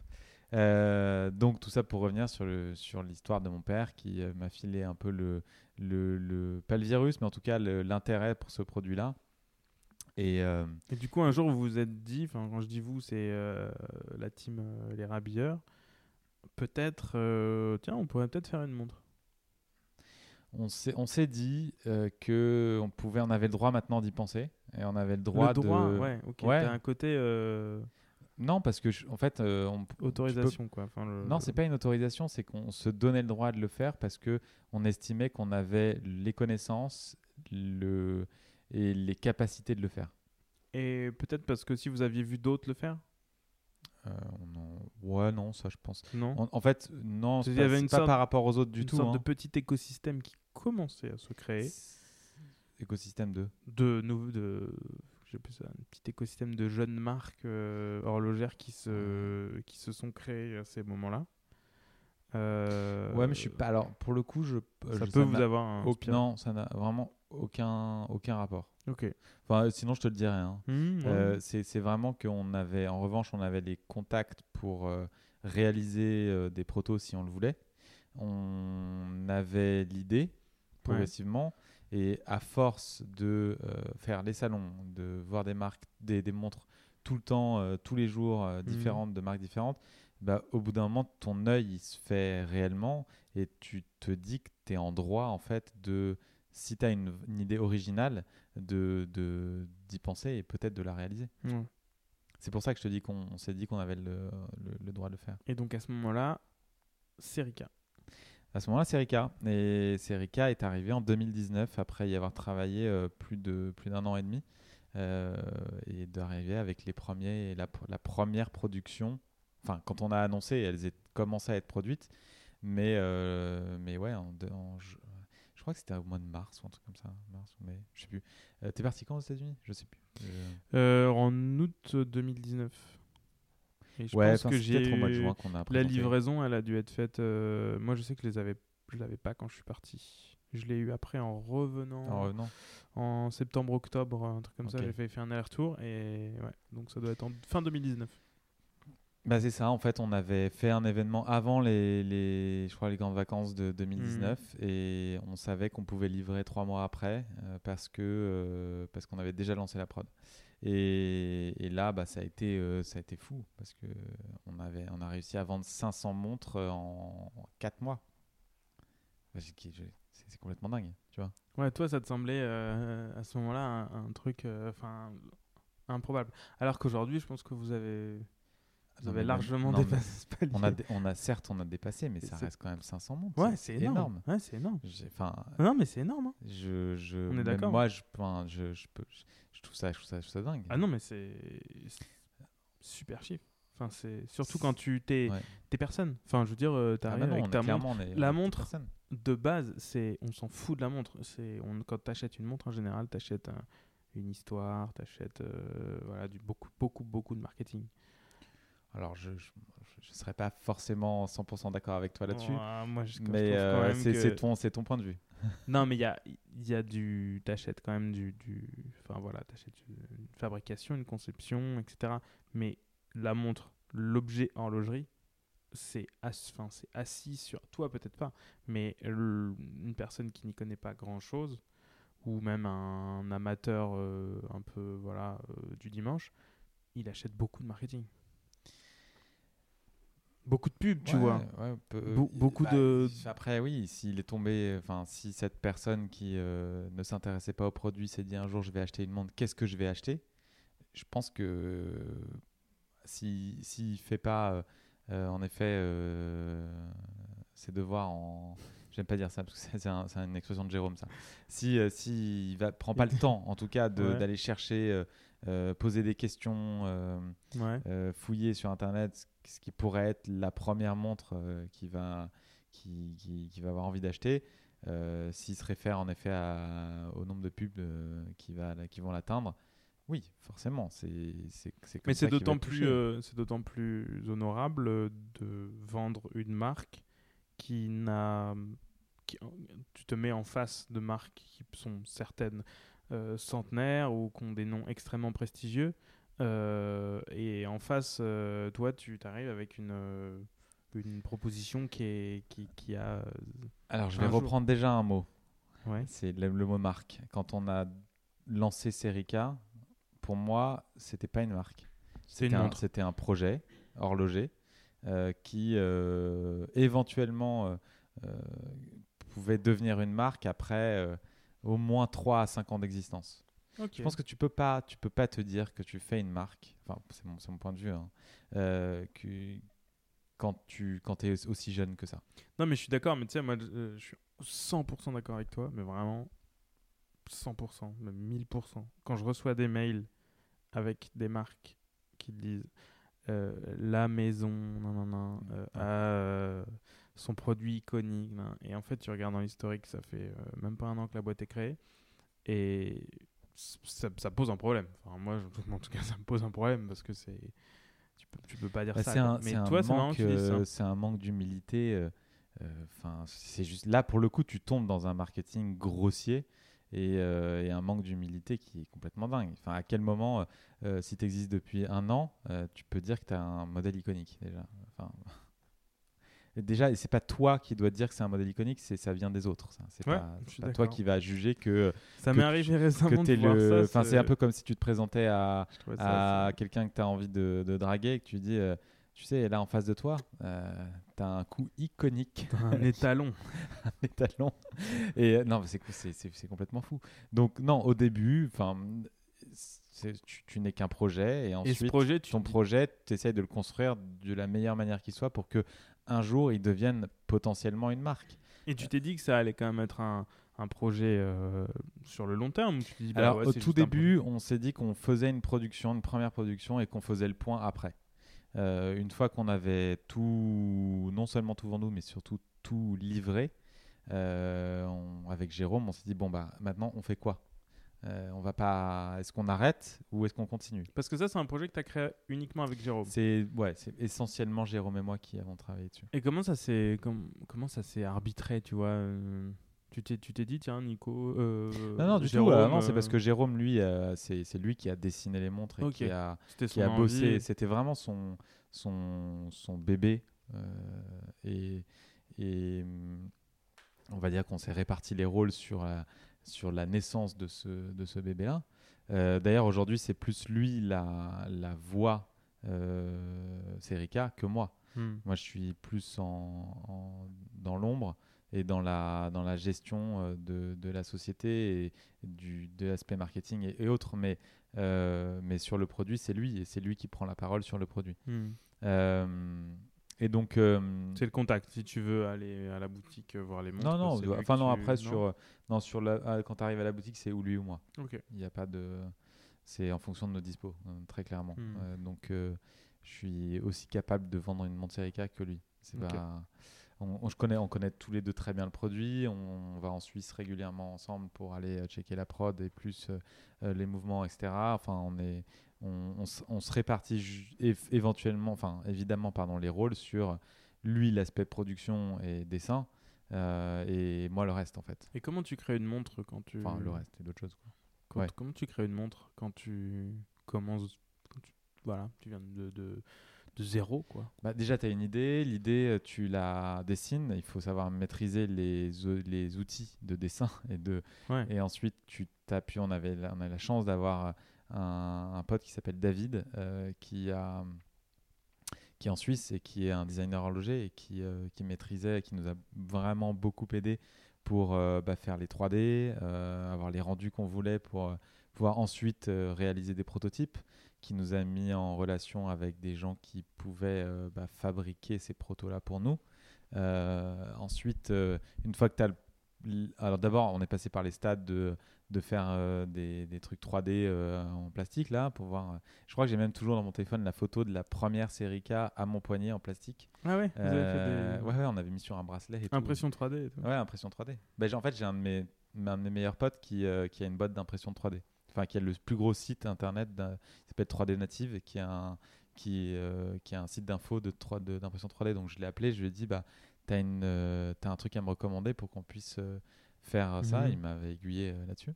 Euh, donc tout ça pour revenir sur le sur l'histoire de mon père qui euh, m'a filé un peu le, le, le pas le virus mais en tout cas l'intérêt pour ce produit-là. Et euh, Et du coup, un jour, vous vous êtes dit, quand je dis vous, c'est euh, la team euh, Les Rabilleurs, peut-être, tiens, on pourrait peut-être faire une montre. on s'est dit que on pouvait on avait le droit maintenant d'y penser et on avait le droit, le droit, de ouais, ok. Ouais. Un côté non parce que je- en fait euh, on tu peux- autorisation, quoi. Enfin, le- non c'est pas une autorisation c'est qu'on se donnait le droit de le faire parce que on estimait qu'on avait les connaissances le et les capacités de le faire Et peut-être parce que si vous aviez vu d'autres le faire? Euh, on en- ouais non ça je pense Non en, en fait non c'est pas, une pas sorte- par rapport aux autres du Une tout sorte de hein. petit écosystème qui commençait à se créer. écosystème 2 De, nou- de, j'appelle ça un petit écosystème de jeunes marques euh, horlogères qui se, qui se sont créées à ces moments-là. Euh, ouais mais je suis pas alors pour le coup je Ça je- peut vous avoir un. non ça n'a vraiment aucun aucun rapport Ok. enfin sinon je te le dirais hein. Mmh, ouais. Euh, c'est vraiment qu'on avait, en revanche, on avait les contacts pour euh, réaliser euh, des protos si on le voulait. On avait l'idée progressivement et à force de euh, faire les salons, de voir des marques, des, des montres tout le temps, euh, tous les jours, euh, différentes, de marques différentes, bah, au bout d'un moment, ton œil il se fait réellement et tu te dis que tu es en droit en fait de, si tu as une, une idée originale, de d'y penser et peut-être de la réaliser. C'est pour ça que je te dis qu'on on s'est dit qu'on avait le, le- le droit de le faire. Et donc à ce moment-là, Serica. À ce moment-là, Serica. Et Serica est arrivé en 2019 après y avoir travaillé euh, plus d'un an et demi euh, et d'arriver avec les premiers la, la première production. Enfin, quand on a annoncé, elles commençaient à être produites. Mais, euh, mais ouais, je, crois que c'était au mois de mars ou un truc comme ça. Mars ou je sais plus. Euh, T'es parti quand aux États-Unis? Je sais plus. Euh, en août 2019. Et je ouais, pense que j'ai au mois de eu- juin qu'on a La livraison, elle a dû être faite. euh, Moi, je sais que je les avais, je l'avais pas quand je suis parti. Je l'ai eu après en revenant En revenant. en septembre-octobre, un truc comme ça. J'ai fait, fait un aller-retour et ouais, donc ça doit être en fin 2019. Bah c'est ça, en fait, on avait fait un événement avant les, les, je crois, les grandes vacances de 2019 Mhm. et on savait qu'on pouvait livrer trois mois après euh, parce que euh, parce qu'on avait déjà lancé la prod. Et, et là, bah, ça a été euh, ça a été fou parce que on avait on a réussi à vendre 500 montres euh, en 4 mois. C'est complètement dingue, tu vois. Ouais, toi, ça te semblait euh, à ce moment-là un, un truc, euh, improbable. Alors qu'aujourd'hui, je pense que vous avez, vous avez largement non, dépassé ce palier. On a, on a certes on a dépassé, mais Et ça reste quand même 500 montres. Ouais, c'est énorme. énorme. Ouais, c'est énorme. Enfin, Non, mais c'est énorme. hein. Je, je, On est d'accord. Moi, je, je, je, peux, je, je trouve ça, je trouve ça, je trouve ça dingue. Ah non, mais c'est super chiffre. Enfin, c'est surtout quand tu t'es Ouais. personne. Enfin, je veux dire, euh, Ah t'arrives bah avec ta montre. est- La montre, personne. De base, c'est on s'en fout de la montre. C'est on quand t'achètes une montre en général, t'achètes un- une histoire, t'achètes euh, voilà du beaucoup beaucoup beaucoup de marketing. Alors, je, je, je serais pas forcément 100% d'accord avec toi là-dessus, mais euh, c'est que- ton, c'est ton point de vue. Non, mais il y a, y a du. T'achètes quand même du. du enfin voilà, t'achètes une fabrication, une conception, etc. Mais la montre, l'objet horlogerie, c'est ass- assis sur. Toi, peut-être pas, mais une personne qui n'y connaît pas grand-chose, ou même un, amateur euh, un peu voilà euh, du dimanche, il achète beaucoup de marketing. Beaucoup de pubs, tu Ouais, vois. ouais, peu- Be- beaucoup de- Après, oui, s'il est tombé, enfin, si cette personne qui euh, ne s'intéressait pas au produit s'est dit un jour je vais acheter une montre, qu'est-ce que je vais acheter? Je pense que euh, si s'il fait pas, euh, euh, en effet, euh, ses devoirs en J'aime pas dire ça parce que c'est- c'est un- c'est une expression de Jérôme ça. Si euh, si il va prend pas le <laughs> temps en tout cas Ouais. d'aller chercher, euh, euh, poser des questions, euh, euh, fouiller sur internet ce- qui pourrait être la première montre euh, qui va qui, qui, qui va avoir envie d'acheter euh, s'il se réfère en effet à- au nombre de pubs euh, qui va qui vont l'atteindre oui forcément c'est c'est c'est comme Mais ça c'est d'autant plus, euh, c'est d'autant plus honorable de vendre une marque qui n'a, qui- tu te mets en face de marques qui sont certaines centenaires ou qui ont des noms extrêmement prestigieux, euh, et en face, euh, toi, tu t'arrives avec une euh, une proposition qui est qui, qui a, alors je vais jour. reprendre déjà un mot. Ouais, c'est le, le mot marque. Quand on a lancé Serica pour moi c'était pas une marque. C'était un- un projet horloger qui éventuellement pouvait devenir une marque après au moins 3 à 5 ans d'existence. Je pense que tu peux pas, tu peux pas te dire que tu fais une marque. Enfin, c'est mon, point de vue. hein, euh, que- quand tu quand es aussi jeune que ça. Non, mais je suis d'accord, mais tu sais, moi, euh, je suis 100% d'accord avec toi, mais vraiment 100%, même 1000%. Quand je reçois des mails avec des marques qui disent euh, la maison, nan, nan, nan, euh, a, euh, son produit iconique, et en fait, tu regardes dans l'historique, ça fait euh, même pas un an que la boîte est créée, et ça, ça pose un problème. Enfin, moi, <laughs> en tout cas, ça me pose un problème parce que c'est. Tu peux, tu peux pas dire Bah, ça. un, mais toi, c'est euh, c'est un manque d'humilité. euh, euh, Enfin, c'est juste là pour le coup, tu tombes dans un marketing grossier et, euh, et un manque d'humilité qui est complètement dingue. Enfin, à quel moment, si tu existes depuis un an, tu peux dire que tu as un modèle iconique déjà. Enfin, déjà, et c'est pas toi qui dois te dire que c'est un modèle iconique, c'est ça vient des autres. ça. C'est Ouais, pas, c'est toi qui vas juger que Ça que m'est tu- arrivé récemment que de voir le. ça. Enfin, c'est un peu comme si tu te présentais à à quelqu'un que tu as envie de, de draguer et que tu dis, euh, tu sais, là en face de toi, tu as un coup iconique, un <laughs> étalon. un étalon. Et euh, non, mais c'est, c'est, c'est, c'est complètement fou. Donc, non, au début, enfin, c'est- tu, tu n'es qu'un projet et Et ensuite, ce projet, tu ton projet, tu essayes de le construire de la meilleure manière qui soit pour que un jour il devienne potentiellement une marque. et tu t'es dit que ça allait quand même être un, un projet euh, sur le long terme. Tu dis, bah Alors, ouais, au tout début, on s'est dit qu'on faisait une production, une première production et qu'on faisait le point après. une fois qu'on avait tout, non seulement tout vendu, mais surtout tout livré, avec Jérôme, on s'est dit bon bah maintenant on fait quoi? Euh, on va pas. Est-ce qu'on arrête ou est-ce qu'on continue? Parce que ça, c'est un projet que tu as créé uniquement avec Jérôme. C'est ouais, c'est essentiellement Jérôme et moi qui avons travaillé dessus. Et comment ça s'est comment ça s'est arbitré, tu vois euh, Tu t'es tu t'es dit tiens Nico. Euh, non non du tout. non, c'est parce que Jérôme lui, c'est lui qui a dessiné les montres et qui a qui a bossé. C'était vraiment son son son bébé et et on va dire qu'on s'est réparti les rôles sur la sur la naissance de ce, de ce bébé-là. Euh, d'ailleurs, aujourd'hui, c'est plus lui la, la voix, euh, c'est que moi. Hmm. Moi, je suis plus en, dans l'ombre et dans la, dans la gestion euh, de, de la société et du, de l'aspect marketing et, autres. Mais, euh, mais sur le produit, c'est lui et c'est lui qui prend la parole sur le produit. Hmm. Et donc. Euh, c'est le contact. Si tu veux aller à la boutique euh, voir les montres. Non, non. Enfin, non, après, sur, euh, non, sur la, ah, quand tu arrives à la boutique, c'est ou lui ou moi. Ok. Il n'y a pas de. C'est en fonction de nos dispos, très clairement. Hmm. donc, je suis aussi capable de vendre une montre Serica que lui. C'est pas. On, je connais, on connaît tous les deux très bien le produit. On, va en Suisse régulièrement ensemble pour aller checker la prod et plus les mouvements, etc. Enfin, on est, on, se répartit éventuellement, enfin évidemment, pardon, les rôles sur lui l'aspect production et dessin euh, et moi le reste en fait. Et comment tu crées une montre quand tu. Enfin le reste et d'autres choses quoi. Comment tu crées une montre quand tu commences. Voilà, tu viens de, de, zéro quoi? Bah, déjà tu as une idée, l'idée euh, tu la dessines, il faut savoir maîtriser les, les outils de dessin et, de, et ensuite tu t'appuies, on avait, on a la chance d'avoir un, pote qui s'appelle David, euh, qui a qui est en Suisse et qui est un designer horloger et qui, euh, qui maîtrisait, qui nous a vraiment beaucoup aidé pour euh, bah, faire les 3D, avoir les rendus qu'on voulait pour pouvoir ensuite réaliser des prototypes, qui nous a mis en relation avec des gens qui pouvaient bah, fabriquer ces protos-là pour nous. ensuite, une fois que tu as le... Alors d'abord, on est passé par les stades de de faire euh, des, des, trucs 3D euh, en plastique là pour voir. Euh, je crois que j'ai même toujours dans mon téléphone la photo de la première série K à mon poignet en plastique. Ah ouais, vous avez fait des... ouais, ouais, on avait mis sur un bracelet. Et impression 3D et tout. Ouais, impression 3D. Ben, en fait, j'ai un, de mes, un de mes meilleurs potes qui, qui a une boîte d'impression 3D. Enfin, qui a le plus gros site internet qui s'appelle 3D Native et qui a un, qui, qui a un site d'info de d'impression 3D. Donc je l'ai appelé, je lui ai dit, bah, t'as as un truc à me recommander pour qu'on puisse faire ça. Mhm. Il m'avait aiguillé euh, là-dessus.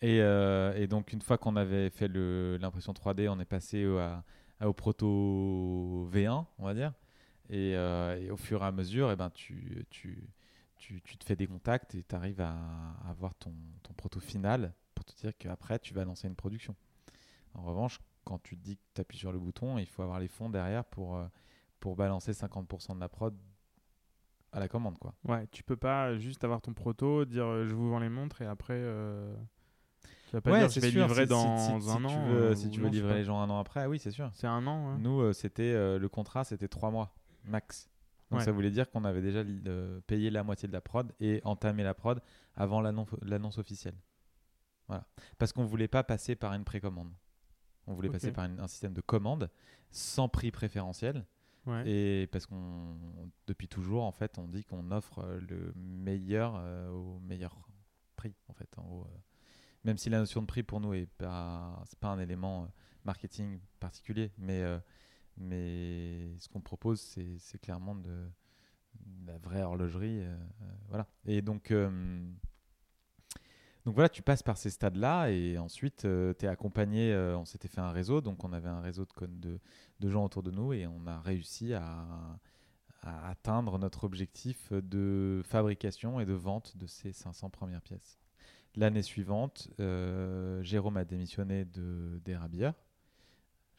Et, euh, et, donc, une fois qu'on avait fait l'impression 3D, on est passé au, au proto V1, on va dire. Et, euh, et, au fur et à mesure, et eh ben, tu, tu, tu, tu, te fais des contacts et tu arrives à, avoir ton, ton, proto final pour te dire qu'après, tu vas lancer une production. En revanche, quand tu te dis que tu appuies sur le bouton, il faut avoir les fonds derrière pour, pour balancer 50% de la prod à la commande quoi. Ouais, tu peux pas juste avoir ton proto, dire euh, je vous vends les montres et après euh... tu vas pas dire je vais livrer dans un an. Veux, euh, si tu veux livrer les gens un an après, oui, c'est sûr. C'est un an. Nous, euh, c'était le contrat, c'était trois mois max. Donc ça voulait dire qu'on avait déjà payé la moitié de la prod et entamé la prod avant l'annonce officielle. Voilà. Parce qu'on voulait pas passer par une précommande. On voulait passer par un système de commande sans prix préférentiel et parce qu'on, depuis toujours, en fait, on dit qu'on offre euh, le meilleur euh, au meilleur prix, en fait. Euh. même si la notion de prix pour nous est pas, c'est pas un élément marketing particulier, mais mais ce qu'on propose, c'est, c'est clairement de, la vraie horlogerie, voilà. Et donc donc voilà, tu passes par ces stades-là et ensuite euh, tu es accompagné. Euh, on s'était fait un réseau, donc on avait un réseau de, de, de, gens autour de nous et on a réussi à, atteindre notre objectif de fabrication et de vente de ces 500 premières pièces. L'année suivante, euh, Jérôme a démissionné de, des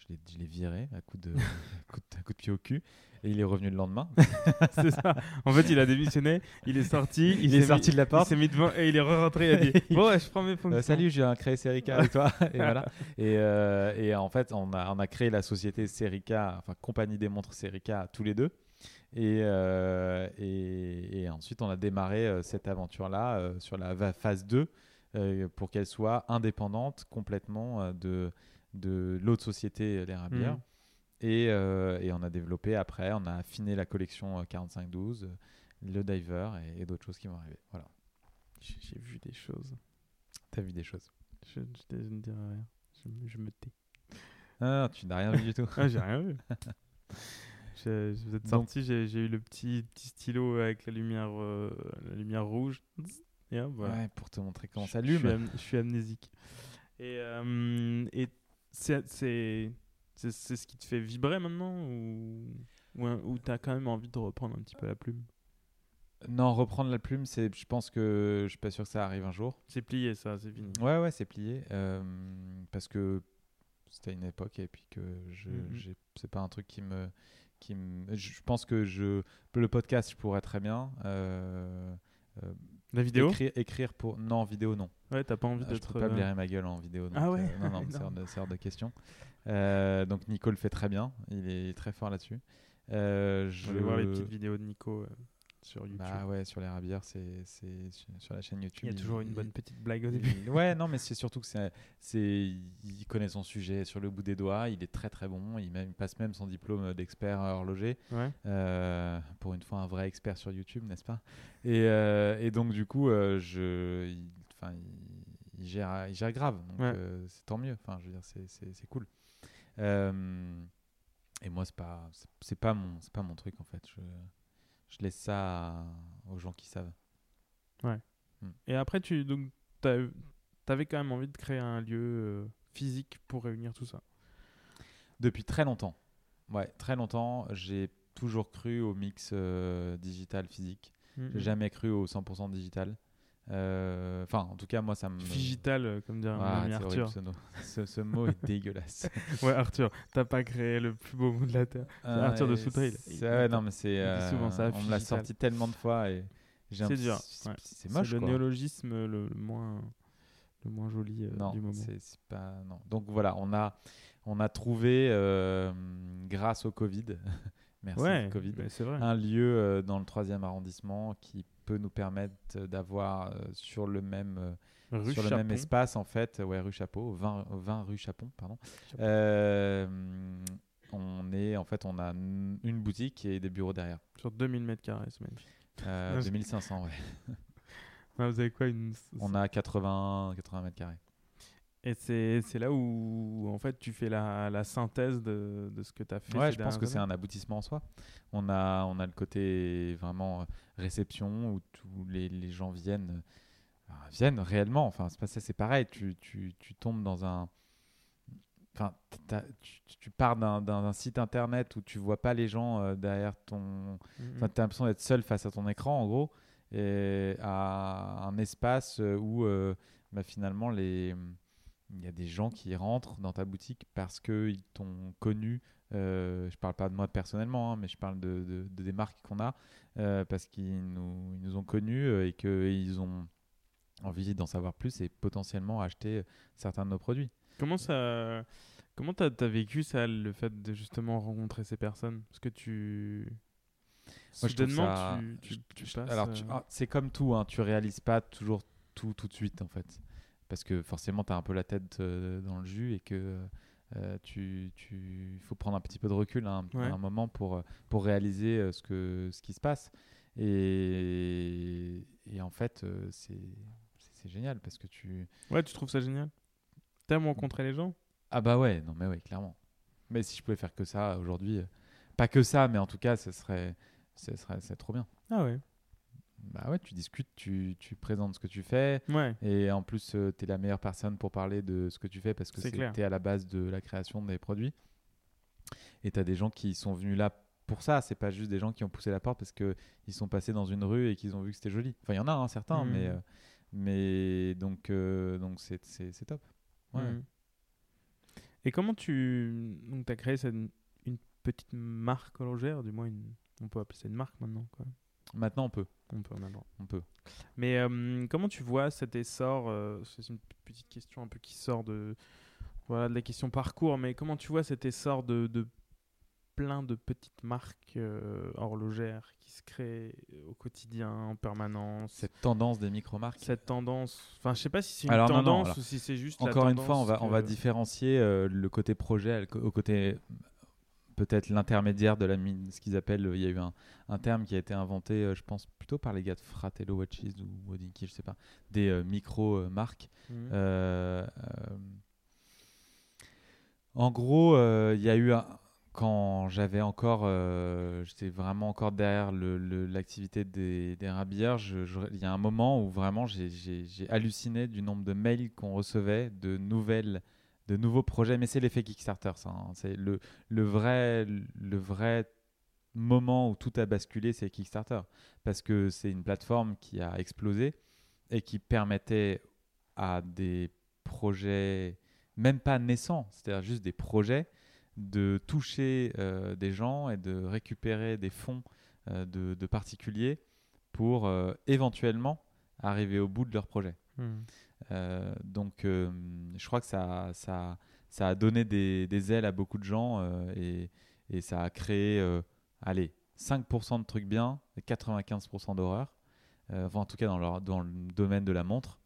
je l'ai viré à coup, de, <laughs> <laughs> coup de, coup de pied au cul et il est revenu le lendemain. <laughs> c'est ça. En fait, il a démissionné, il est sorti, il, est sorti de la porte, il s'est mis devant et il est re-rentré. Il a dit Bon, ouais, je prends mes euh, fonctions. salut, j'ai créé Serica avec toi. et voilà. Et, euh, et, en fait, on a, on a créé la société Serica, enfin, compagnie des montres Serica, tous les deux. Et, euh, et, et, ensuite, on a démarré cette aventure-là sur la phase 2 pour qu'elle soit indépendante complètement de de l'autre société, les Rabières. Et, euh, et on a développé après, on a affiné la collection euh, 45-12, euh, le diver et, et d'autres choses qui vont arriver. Voilà. J'ai vu des choses. T'as vu des choses Je, je, je ne dirai rien. Je, me- je me tais. Ah, tu n'as rien vu du tout. <laughs> Ah, j'ai rien vu. <laughs> Je- vous êtes sorti, j'ai eu le petit, petit stylo avec la lumière, euh, la lumière rouge. Voilà. Ouais, pour te montrer comment ça Je suis, allume. am- je suis amnésique. Et, euh, et c'est c'est c'est- c'est ce qui te fait vibrer maintenant ou, ou, ou t'as quand même envie de reprendre un petit peu la plume? Non, reprendre la plume, c'est, je pense que je suis pas sûr que ça arrive un jour. C'est plié ça, c'est fini. Ouais, ouais, c'est plié. euh, parce que c'était une époque et puis que je, j'ai- c'est pas un truc qui me, qui me. Je pense que je, le podcast, je pourrais très bien. euh, euh, La vidéo écrire, écrire pour. Non, vidéo, non. Ouais, t'as pas envie Ah, je d'être. peux pas blairer ma gueule en vidéo. donc, Ah ouais euh, non, non, <laughs> c'est hors, de, c'est hors de question. Euh, donc Nico le fait très bien. Il est très fort là-dessus. Euh, Je je vais voir les petites vidéos de Nico euh, sur YouTube. Bah ouais, sur les rabières, c'est c'est sur, la chaîne YouTube. Il y a toujours une il- bonne petite blague au début. il- <laughs> Ouais, non, mais c'est surtout que c'est, c'est, il connaît son sujet sur le bout des doigts. Il est très très bon. Il, même, il passe même son diplôme d'expert horloger. Ouais. Euh, pour une fois, un vrai expert sur YouTube, n'est-ce pas? Et, euh, et donc du coup, euh, je, il, enfin, il, il gère, il gère grave. Donc Ouais. euh, c'est tant mieux. Enfin, je veux dire, c'est, cool. Euh, et moi, c'est pas, c'est, c'est pas mon, c'est pas mon truc en fait. Je, je laisse ça à- aux gens qui savent. Et après, tu donc t'as- t'avais quand même envie de créer un lieu euh, physique pour réunir tout ça. Depuis très longtemps. Ouais, très longtemps. J'ai toujours cru au mix euh, digital physique. Mhm. J'ai jamais cru au 100% digital. Euh, Enfin, en tout cas, moi, ça me. Digital, euh, comme dirait Ah, Arthur. horrible, ce, mot est dégueulasse. <laughs> Ouais, Arthur, t'as pas créé le plus beau mot de la Terre. Arthur de Il- ouais, non, mais c'est. euh, souvent ça, on me l'a sorti tellement de fois et. C'est dur, C'est ouais. c'est moche, le néologisme le, moins, le moins joli euh, non, du moment. c'est pas. Non. Donc voilà, on a, on a trouvé, euh, grâce au Covid, <laughs> merci Ouais, Covid, vrai. un lieu euh, dans le troisième arrondissement qui peut nous permettre d'avoir euh, sur le même euh, Rue sur le même espace en fait ouais rue Chapeau 20, 20 rue Chapon pardon. Chapon. Euh, on est en fait on a une boutique et des bureaux derrière. Sur 2000 mètres carrés, c'est magnifique. euh, Ah, c'est- 2500 ouais. Ah, vous avez quoi une... on a 80 80 mètres carrés Et c'est c'est là où, en fait, tu fais la, la synthèse de, de ce que tu as fait. ouais je pense que c'est un aboutissement en soi on a on a le côté vraiment euh, réception où tous les, les gens viennent euh, viennent réellement enfin c'est pas ça c'est pareil tu, tu, tu tombes dans un Enfin, tu, tu pars d'un- site internet où tu vois pas les gens euh, derrière ton. Mhm. Enfin, tu as l'impression d'être seul face à ton écran, en gros, et à un espace où euh, bah, finalement les il y a des gens qui rentrent dans ta boutique parce qu'ils t'ont connu. Euh, je parle pas de moi personnellement, hein, mais je parle de, de- de des marques qu'on a euh, parce qu'ils nous, ils nous ont connus euh, et qu'ils ont envie d'en savoir plus et potentiellement acheter certains de nos produits. Comment ça. Comment t'as as vécu ça, le fait de justement rencontrer ces personnes? Parce que tu. Moi, Soudainement, ça- tu- euh, ah, c'est comme tout, hein, tu réalises pas toujours tout tout de suite en fait, parce que forcément tu as un peu la tête euh, dans le jus et que euh, tu tu faut prendre un petit peu de recul hein, un, moment pour euh, pour réaliser euh, ce que ce qui se passe. Et et en fait c'est c'est- génial parce que tu Ouais, tu trouves ça génial? T'aimes rencontrer les gens? Ah bah ouais non mais ouais clairement. Mais si je pouvais faire que ça aujourd'hui pas que ça mais en tout cas ce serait ce serait c'est trop bien. Ah ouais. Bah ouais tu discutes tu, tu présentes ce que tu fais Ouais. Et en plus, tu es la meilleure personne pour parler de ce que tu fais parce que clair. c'était à la base de la création des produits. Et tu as des gens qui sont venus là pour ça. C'est pas juste des gens qui ont poussé la porte parce qu'ils sont passés dans une rue et qu'ils ont vu que c'était joli. Enfin, il y en a hein, certains, Mhm. mais, euh, mais donc euh, donc c'est top. Ouais. Mhm. Et comment tu. Donc, tu as créé cette- une petite marque horlogère, du moins, une... on peut appeler ça une marque maintenant. Quoi. Maintenant, on peut. On peut, on a le droit. On peut. Mais euh, comment tu vois cet essor euh, C'est une petite question un peu qui sort de, voilà, de la question parcours, mais comment tu vois cet essor de, de plein de petites marques euh, horlogères qui se créent au quotidien, en permanence? Cette tendance des micro-marques? Cette tendance, enfin je sais pas si c'est une Alors, non, non, tendance alors, ou si c'est juste la Encore une fois, on va, on va différencier le côté projet au côté peut-être l'intermédiaire de la mine, ce qu'ils appellent, il y a eu un, un, terme qui a été inventé, euh, je pense plutôt par les gars de Fratello Watches ou Wodinki, je sais pas, des euh, micro-marques. Mhm. Euh, en gros, il y a eu un, quand j'avais encore, j'étais vraiment encore derrière l'activité des, des rabilleurs, il y a un moment où vraiment j'ai halluciné du nombre de mails qu'on recevait, de nouvelles de nouveaux projets, mais c'est l'effet Kickstarter, hein. C'est le, vrai, le vrai moment où tout a basculé, c'est Kickstarter. Parce que c'est une plateforme qui a explosé et qui permettait à des projets, même pas naissants, c'est-à-dire juste des projets, de toucher euh, des gens et de récupérer des fonds euh, de, particuliers pour euh, éventuellement arriver au bout de leur projet. Mhm. Euh, donc, euh, je crois que ça, ça, ça a donné des, ailes à beaucoup de gens euh, et, ça a créé, allez, 5% de trucs bien et 95% d'horreur. enfin, en tout cas, dans, le domaine de la montre.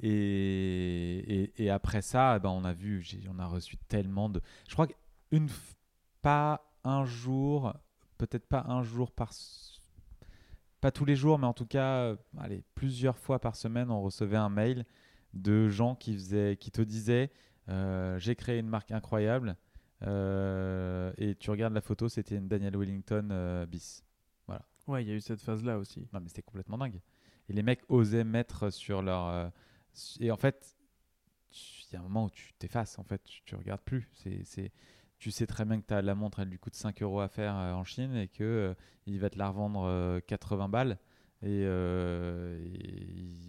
Et, après ça, eh ben, on a vu, on a reçu tellement de. Je crois qu'une pas un jour, peut-être pas un jour par pas tous les jours, mais en tout cas, euh, allez, plusieurs fois par semaine, on recevait un mail de gens qui, faisaient, qui te disaient euh, J'ai créé une marque incroyable. Euh, et tu regardes la photo, c'était une Daniel Wellington bis. Voilà. Ouais, il y a eu cette phase-là aussi. Non, mais c'était complètement dingue. Et les mecs osaient mettre sur leur. et en fait, il y a un moment où tu t'effaces, en fait, tu, tu regardes plus. C'est tu sais très bien que as, la montre, elle lui coûte 5 euros à faire euh, en Chine et que euh, il va te la revendre 80 euh, balles. Et,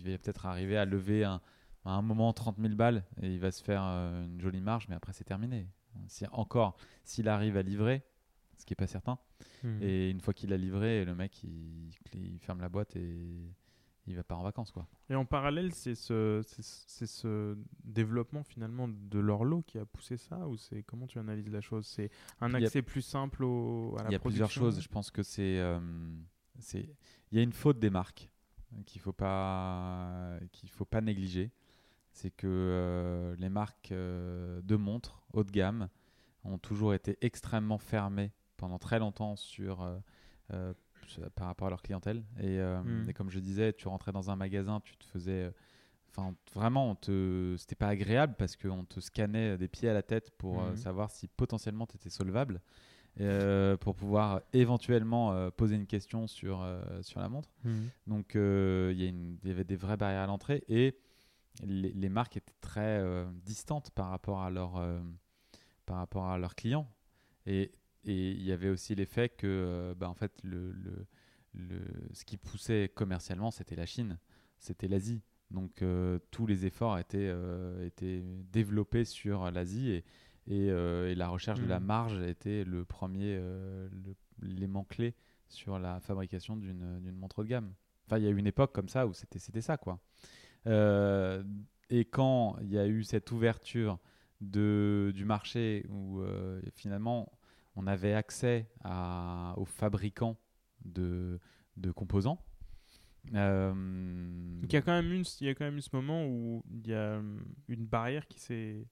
il va peut-être arriver à lever un, à un moment 30 000 balles et il va se faire une jolie marge, mais après c'est terminé. Si, encore, s'il arrive à livrer, ce qui n'est pas certain, Mhm. et une fois qu'il a livré, le mec il, il ferme la boîte et il va pas en vacances quoi. Et en parallèle, c'est ce, c'est ce développement finalement de l'horloge qui a poussé ça ou c'est comment tu analyses la chose? C'est un a- accès plus simple au, à la Il y a plusieurs production? choses. Je pense que c'est, euh, c'est, il y a une faute des marques qu'il faut pas, qu'il faut pas négliger. C'est que euh, les marques euh, de montres haut de gamme ont toujours été extrêmement fermées pendant très longtemps sur euh, euh, par rapport à leur clientèle. Et, euh, Mm. et comme je disais, tu rentrais dans un magasin, tu te faisais. Enfin, vraiment, on te... c'était pas agréable parce qu'on te scannait des pieds à la tête pour euh, Mhm. savoir si potentiellement tu étais solvable, euh, pour pouvoir éventuellement euh, poser une question sur, euh, sur la montre. Mhm. Donc, euh, il y, avait des vraies barrières à l'entrée et les, les marques étaient très euh, distantes par rapport à, leur, euh, par rapport à leurs clients. Et et il y avait aussi l'effet que euh, bah, en fait, le, le, le, ce qui poussait commercialement, c'était la Chine, c'était l'Asie. Donc euh, tous les efforts étaient, euh, étaient développés sur l'Asie et, et, euh, et la recherche de la Mhm. marge était le premier l'élément clé sur la fabrication d'une montre de gamme. Enfin, il y a eu une époque comme ça où c'était c'était ça, quoi. Et quand il y a eu cette ouverture de, du marché où finalement on avait accès à, aux fabricants de, de composants. Euh, il y a quand même une, il y a quand même eu ce moment où il y a hum, une barrière qui s'est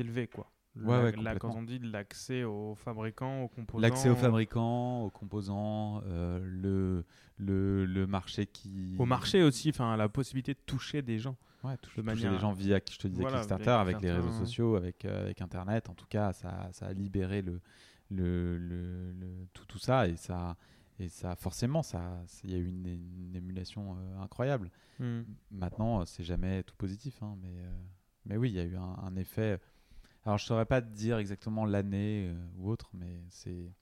levée quoi. Ouais, La- quand on dit l'accès aux fabricants, aux composants. L'accès aux fabricants, aux composants, euh, le, le, le marché qui. Au marché aussi, enfin la possibilité de toucher des gens. Ouais, toucher, de toucher les gens via, je te disais, Voilà, Kickstarter, avec les réseaux sociaux, avec, euh, avec Internet. En tout cas, ça, ça a libéré le, le, le- le- tout, tout ça. Et ça, et ça forcément, ça- il y a eu une, une émulation euh, incroyable. Hmm. Maintenant, euh, c'est jamais tout positif, hein, mais, euh, mais oui, il y a eu un, un effet. Alors, je saurais pas te dire exactement l'année euh, ou autre, mais c'est.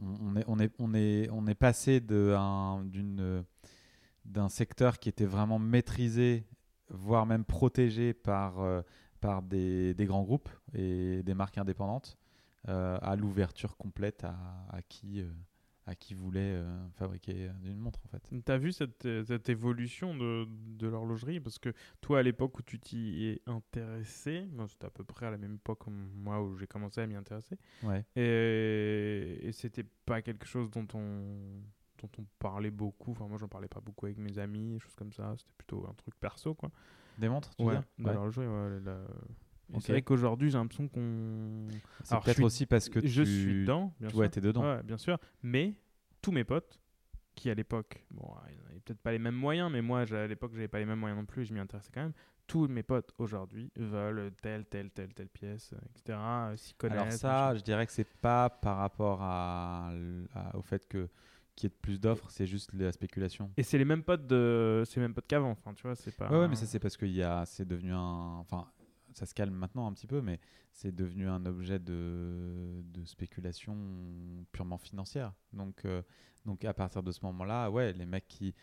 On, on est, on, est, on, est, on est passé de un- d'une, euh, d'un secteur qui était vraiment maîtrisé, voire même protégé par, euh, par des, des grands groupes et des marques indépendantes, euh, à l'ouverture complète à, à qui, euh, à qui voulait euh, fabriquer une montre, en fait. Tu as vu cette, euh, cette évolution de, de l'horlogerie? Parce que toi, à l'époque où tu t'y es intéressé, c'était à peu près à la même époque que moi où j'ai commencé à m'y intéresser, Ouais. et, et c'était pas quelque chose dont on, dont on parlait beaucoup. Enfin, moi, j'en parlais pas beaucoup avec mes amis, choses comme ça. C'était plutôt un truc perso, quoi. Des montres, tu Ouais, veux dire? de Ouais. l'horlogerie, ouais, la- C'est vrai qu'aujourd'hui, j'ai l'impression qu'on. C'est je peut-être aussi parce que je tu... suis dedans, bien sûr. Ouais, t'es dedans. Ouais, bien sûr. Mais tous mes potes, qui à l'époque, bon, ils n'avaient peut-être pas les mêmes moyens, mais moi, à l'époque, j'avais pas les mêmes moyens non plus, et je m'y intéressais quand même. Tous mes potes aujourd'hui veulent telle, telle, telle, telle pièce, euh, etc. euh, S'y connaissent. Alors ça, je dirais que c'est pas par rapport à, l- à- au fait que qu'il y ait plus d'offres, c'est juste la spéculation. Et c'est les mêmes potes de, c'est les mêmes potes qu'avant. Enfin, tu vois, c'est pas. Ouais, ouais, mais ça c'est parce qu'il y a, c'est devenu un, enfin, ça se calme maintenant un petit peu, mais c'est devenu un objet de, de spéculation purement financière. Donc, euh, donc à partir de ce moment-là, ouais, les mecs qui,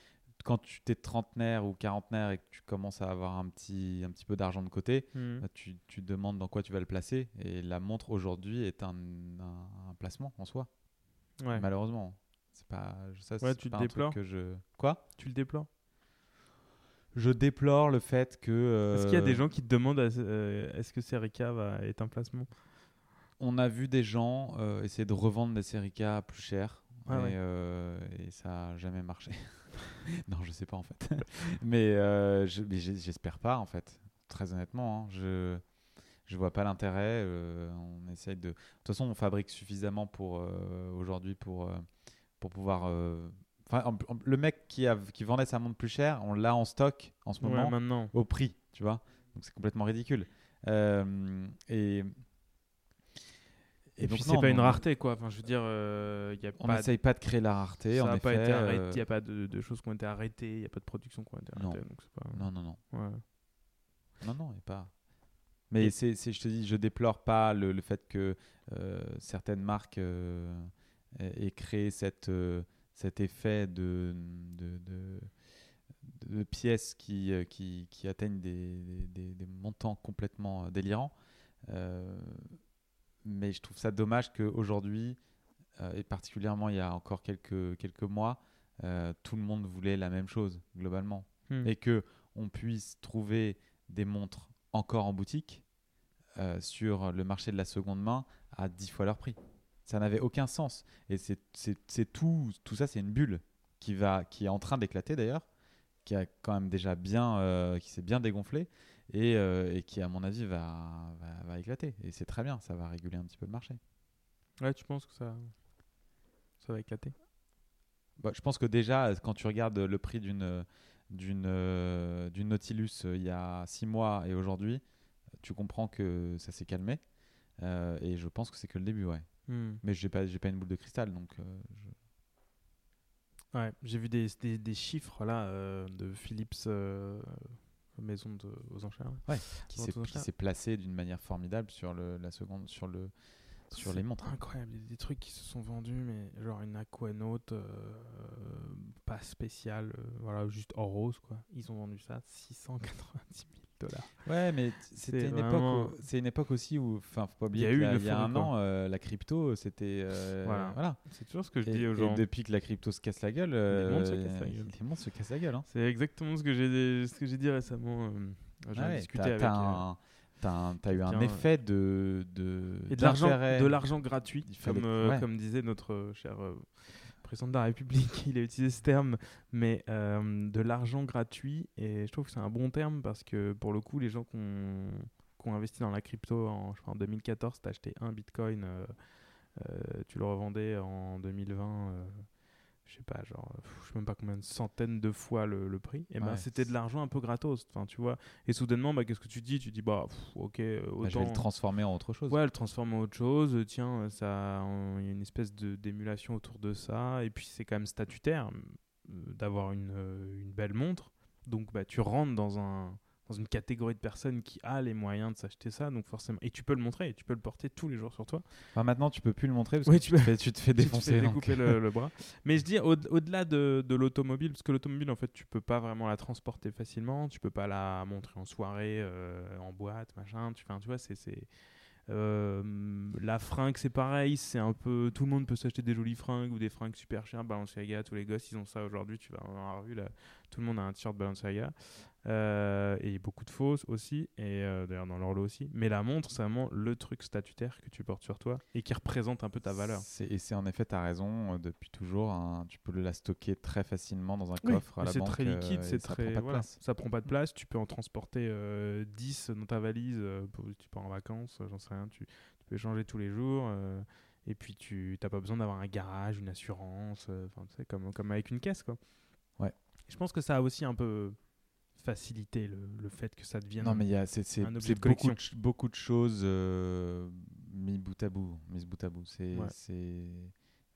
quand tu t'es trentenaire ou quarantenaire et que tu commences à avoir un petit, un petit peu d'argent de côté, Mhm. bah, tu, tu te demandes dans quoi tu vas le placer. Et la montre aujourd'hui est un, un, un placement en soi, Ouais. malheureusement. C'est pas, ça, Ouais, tu le un truc que je. Quoi? Tu le déplores? Je déplore le fait que. Est-ce qu'il y a des euh, gens qui te demandent euh, est-ce que Serica va être un placement? On a vu des gens euh, essayer de revendre des Serica plus cher. Ah et, ouais. euh, et ça n'a jamais marché. <laughs> non, je sais pas en fait. <laughs> mais euh, j'espère pas en fait. Très honnêtement, hein. je je vois pas l'intérêt. euh, on essaye de. De toute façon, on fabrique suffisamment pour euh, aujourd'hui pour euh, pour pouvoir. Enfin, le mec qui a qui vendait sa montre plus cher, on l'a en stock en ce Ouais, moment maintenant. au prix, tu vois. Donc c'est complètement ridicule. Euh, et Et, donc, puis c'est pas une rareté quoi. Enfin, je veux dire, euh, il y a On n'essaye pas de créer la rareté. ça en a pas effet, été arrêté. euh, Il y a pas de, de choses qui ont été arrêtées. Il y a pas de production qui ont été Non. arrêtées. Donc c'est pas. Non, non, non. Ouais. Non, non, et pas. Mais c'est, je te dis, je déplore pas le, le fait que euh, certaines marques aient créé cette, cet effet de, de, de, de pièces qui, euh, qui, qui atteignent des, des, des montants complètement euh, délirants. Euh, mais je trouve ça dommage qu'aujourd'hui, euh, et particulièrement il y a encore quelques, quelques mois, euh, tout le monde voulait la même chose, globalement. Hmm. et que on puisse trouver des montres encore en boutique sur le marché de la seconde main à 10 fois leur prix. Ça n'avait aucun sens. Et c'est tout, tout ça, c'est une bulle qui, va, qui est en train d'éclater d'ailleurs, qui a quand même déjà bien, euh, qui s'est bien dégonflé et, euh, et qui, à mon avis, va, va, va éclater. Et c'est très bien, ça va réguler un petit peu le marché. Ouais, tu penses que ça, ça va éclater? Bah, je pense que déjà, quand tu regardes le prix d'une euh, Nautilus euh, il y a six mois et aujourd'hui, tu comprends que ça s'est calmé. Euh, et je pense que c'est que le début, ouais. Hmm. Mais j'ai pas j'ai pas une boule de cristal, donc euh, je- Ouais, j'ai vu des, des, des chiffres là euh, de Philips euh, maison de, aux enchères. là. qui s'est qui placé d'une manière formidable sur le la seconde sur le sur C'est les montres. Incroyable, il y a des trucs qui se sont vendus, mais genre une Aquanaut euh, pas spéciale, voilà, juste en rose quoi. Ils ont vendu ça 690 000 dollars. Ouais, mais c'était C'est une vraiment- époque où- c'est une époque aussi où enfin faut pas Il y oublier a eu y a, une il y a un an euh, la crypto c'était euh, Voilà. voilà. C'est toujours ce que je Et, dis aux et gens. depuis que la crypto se casse la gueule, euh, montres se cassent la gueule. les se cassent la gueule. hein. C'est exactement ce que j'ai ce que j'ai dit récemment. euh, J'ai Ouais, discuté t'as- avec t'as euh, un- t'as eu un effet de, de et de l'argent d'intérêt. de l'argent gratuit Il comme euh, ouais. comme disait notre euh, cher euh, président de la République <laughs> il a utilisé ce terme mais euh, de l'argent gratuit et je trouve que c'est un bon terme parce que pour le coup les gens qui ont, investi dans la crypto en, je crois, en 2014 t'as acheté un bitcoin euh, euh, tu le revendais en 2020 euh, je sais pas genre pff, je sais même pas combien de centaines de fois le, le prix et ben Ouais. c'était de l'argent un peu gratos enfin tu vois et soudainement bah qu'est-ce que tu dis? Tu dis bah pff, ok euh, Bah, autant je vais le transformer en autre chose. Ouais, le transformer en autre chose. euh, Tiens, euh, ça, il y a une espèce de d'émulation autour de ça. Et puis c'est quand même statutaire euh, d'avoir une, euh, une belle montre. Donc bah tu rentres dans un dans une catégorie de personnes qui a les moyens de s'acheter ça. Donc forcément, et tu peux le montrer, et tu peux le porter tous les jours sur toi. Enfin, maintenant, tu peux plus le montrer parce que tu tu, te fais, tu te fais Tu te défoncer. fais découper le, le bras. <laughs> Mais je dis au- au-delà de, de l'automobile, parce que l'automobile en fait tu peux pas vraiment la transporter facilement, tu peux pas la montrer en soirée, euh, en boîte, machin. Tu, vois, c'est c'est euh, la fringue, c'est pareil, c'est un peu tout le monde peut s'acheter des jolies fringues ou des fringues super chères. Balenciaga, tous les gosses ils ont ça aujourd'hui. Tu vas dans la rue là, tout le monde a un t-shirt Balenciaga. Euh, et beaucoup de fausses aussi, et euh, d'ailleurs dans leur lot aussi. Mais la montre, c'est vraiment le truc statutaire que tu portes sur toi et qui représente un peu ta valeur. Et c'est en effet, tu as raison, euh, depuis toujours, hein, tu peux la stocker très facilement dans un Oui, coffre à la c'est très liquide, euh, et c'est ça très prend pas de voilà, place. ça prend pas de place. Tu peux en transporter euh, 10 dans ta valise. pour, tu pars en vacances, j'en sais rien. Tu, tu peux changer tous les jours. et puis tu n'as pas besoin d'avoir un garage, une assurance. tu sais, comme comme avec une caisse quoi. Ouais. Je pense que ça a aussi un peu facilité le, le fait que ça devienne. Non, mais il y a- c'est c'est- un objet c'est de beaucoup, de beaucoup de choses euh, mis bout à bout. Mis bout à bout. C'est Ouais. c'est-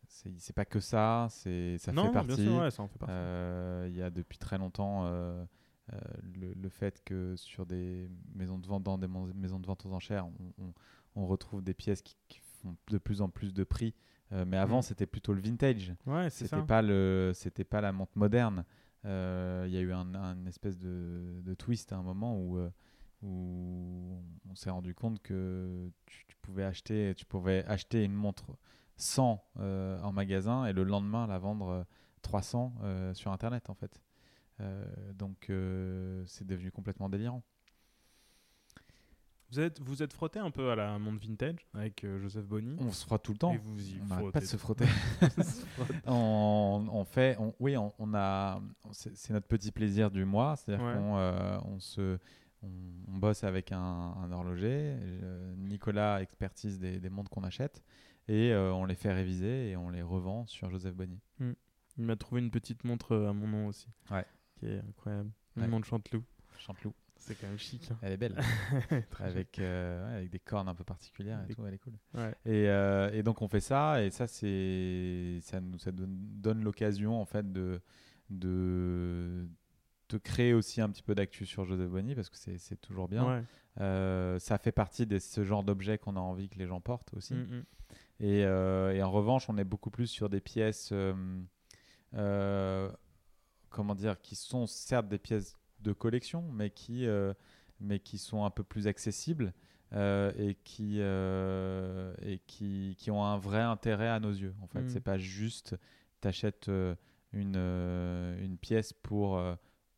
c'est c'est pas que ça, c'est ça non, fait partie. ouais. Euh, Il y a depuis très longtemps euh, euh, le, le fait que sur des maisons de vente, dans des maisons de vente aux enchères, on, on- on retrouve des pièces qui, qui font de plus en plus de prix. Mais avant, Mhm. c'était plutôt le vintage. ouais, c'est C'était ça. pas le, c'était pas la montre moderne. Euh, Il y a eu un, espèce de, twist à un moment où, euh, on s'est rendu compte que tu, pouvais acheter, tu pouvais acheter une montre 100 euh, en magasin et le lendemain la vendre euh, 300 euh, sur internet en fait. Donc c'est devenu complètement délirant. Vous êtes, vous êtes frotté un peu à la montre vintage avec euh, Joseph Bonny. On se frotte tout le temps. Et vous y On n'arrête pas de se frotter. <laughs> <laughs> on, on fait, on- oui, on, on a, c'est notre petit plaisir du mois, c'est-à-dire Ouais. qu'on euh, on se, on, bosse avec un, un horloger. euh, Nicolas expertise des, des montres qu'on achète et on les fait réviser et on les revend sur Joseph Bonny. Il m'a trouvé une petite montre à mon nom aussi. Ouais. Qui est incroyable. Une Ouais. montre Chanteloup. Chanteloup, C'est quand même chic. hein. elle est belle, <laughs> avec, euh, ouais, avec des cornes un peu particulières et tout, elle est cool. Ouais. Et, euh, et donc on fait ça, et ça c'est ça nous ça donne, donne l'occasion en fait de de de créer aussi un petit peu d'actu sur Joseph Bonny parce que c'est toujours bien. Ouais. Euh, ça fait partie de ce genre d'objet qu'on a envie que les gens portent aussi. Mm, mm. Et, et en revanche, on est beaucoup plus sur des pièces, comment dire, qui sont certes des pièces de collection, mais qui, euh, mais qui sont un peu plus accessibles euh, et, qui, euh, et qui, qui ont un vrai intérêt à nos yeux. En fait, Mm. c'est pas juste t'achètes une, une pièce pour,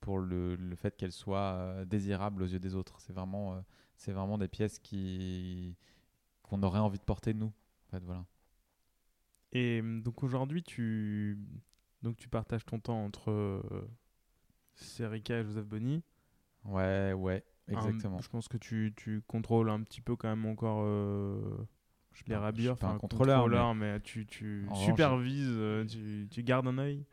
pour le, le fait qu'elle soit euh, désirable aux yeux des autres. C'est vraiment, euh, c'est vraiment des pièces qui qu'on aurait envie de porter nous. En fait, voilà. Et donc aujourd'hui, tu... Donc, tu partages ton temps entre Serica et Joseph Bonny. Ouais, ouais, Un- exactement. je pense que tu, tu contrôles un petit peu quand même encore euh, Je les pas enfin, un contrôleur, mais, tu, tu revanche, supervises, euh, tu, tu gardes un œil.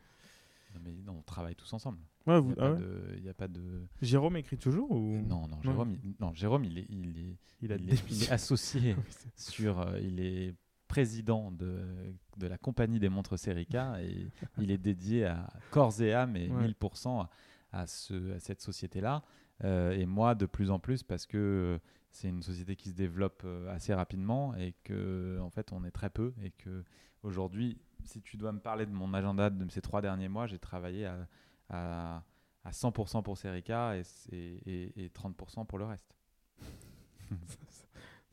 Non, mais non, on travaille tous ensemble. Ouais, Il n'y a, ah ouais a pas de. Jérôme écrit toujours ou? Non, non, Jérôme, il, non, Jérôme, il est, il est, il a il des est, il est associé <laughs> sur. euh, il est président de, de la compagnie des montres Serica et il est dédié à corps et âme et Ouais. 1000% à, à, ce, à cette société-là. Euh, et moi, de plus en plus, parce que euh, c'est une société qui se développe euh, assez rapidement et que en fait, on est très peu et que aujourd'hui, si tu dois me parler de mon agenda de ces trois derniers mois, j'ai travaillé à, à, à 100% pour Serica et, et, et, et 30% pour le reste. <laughs>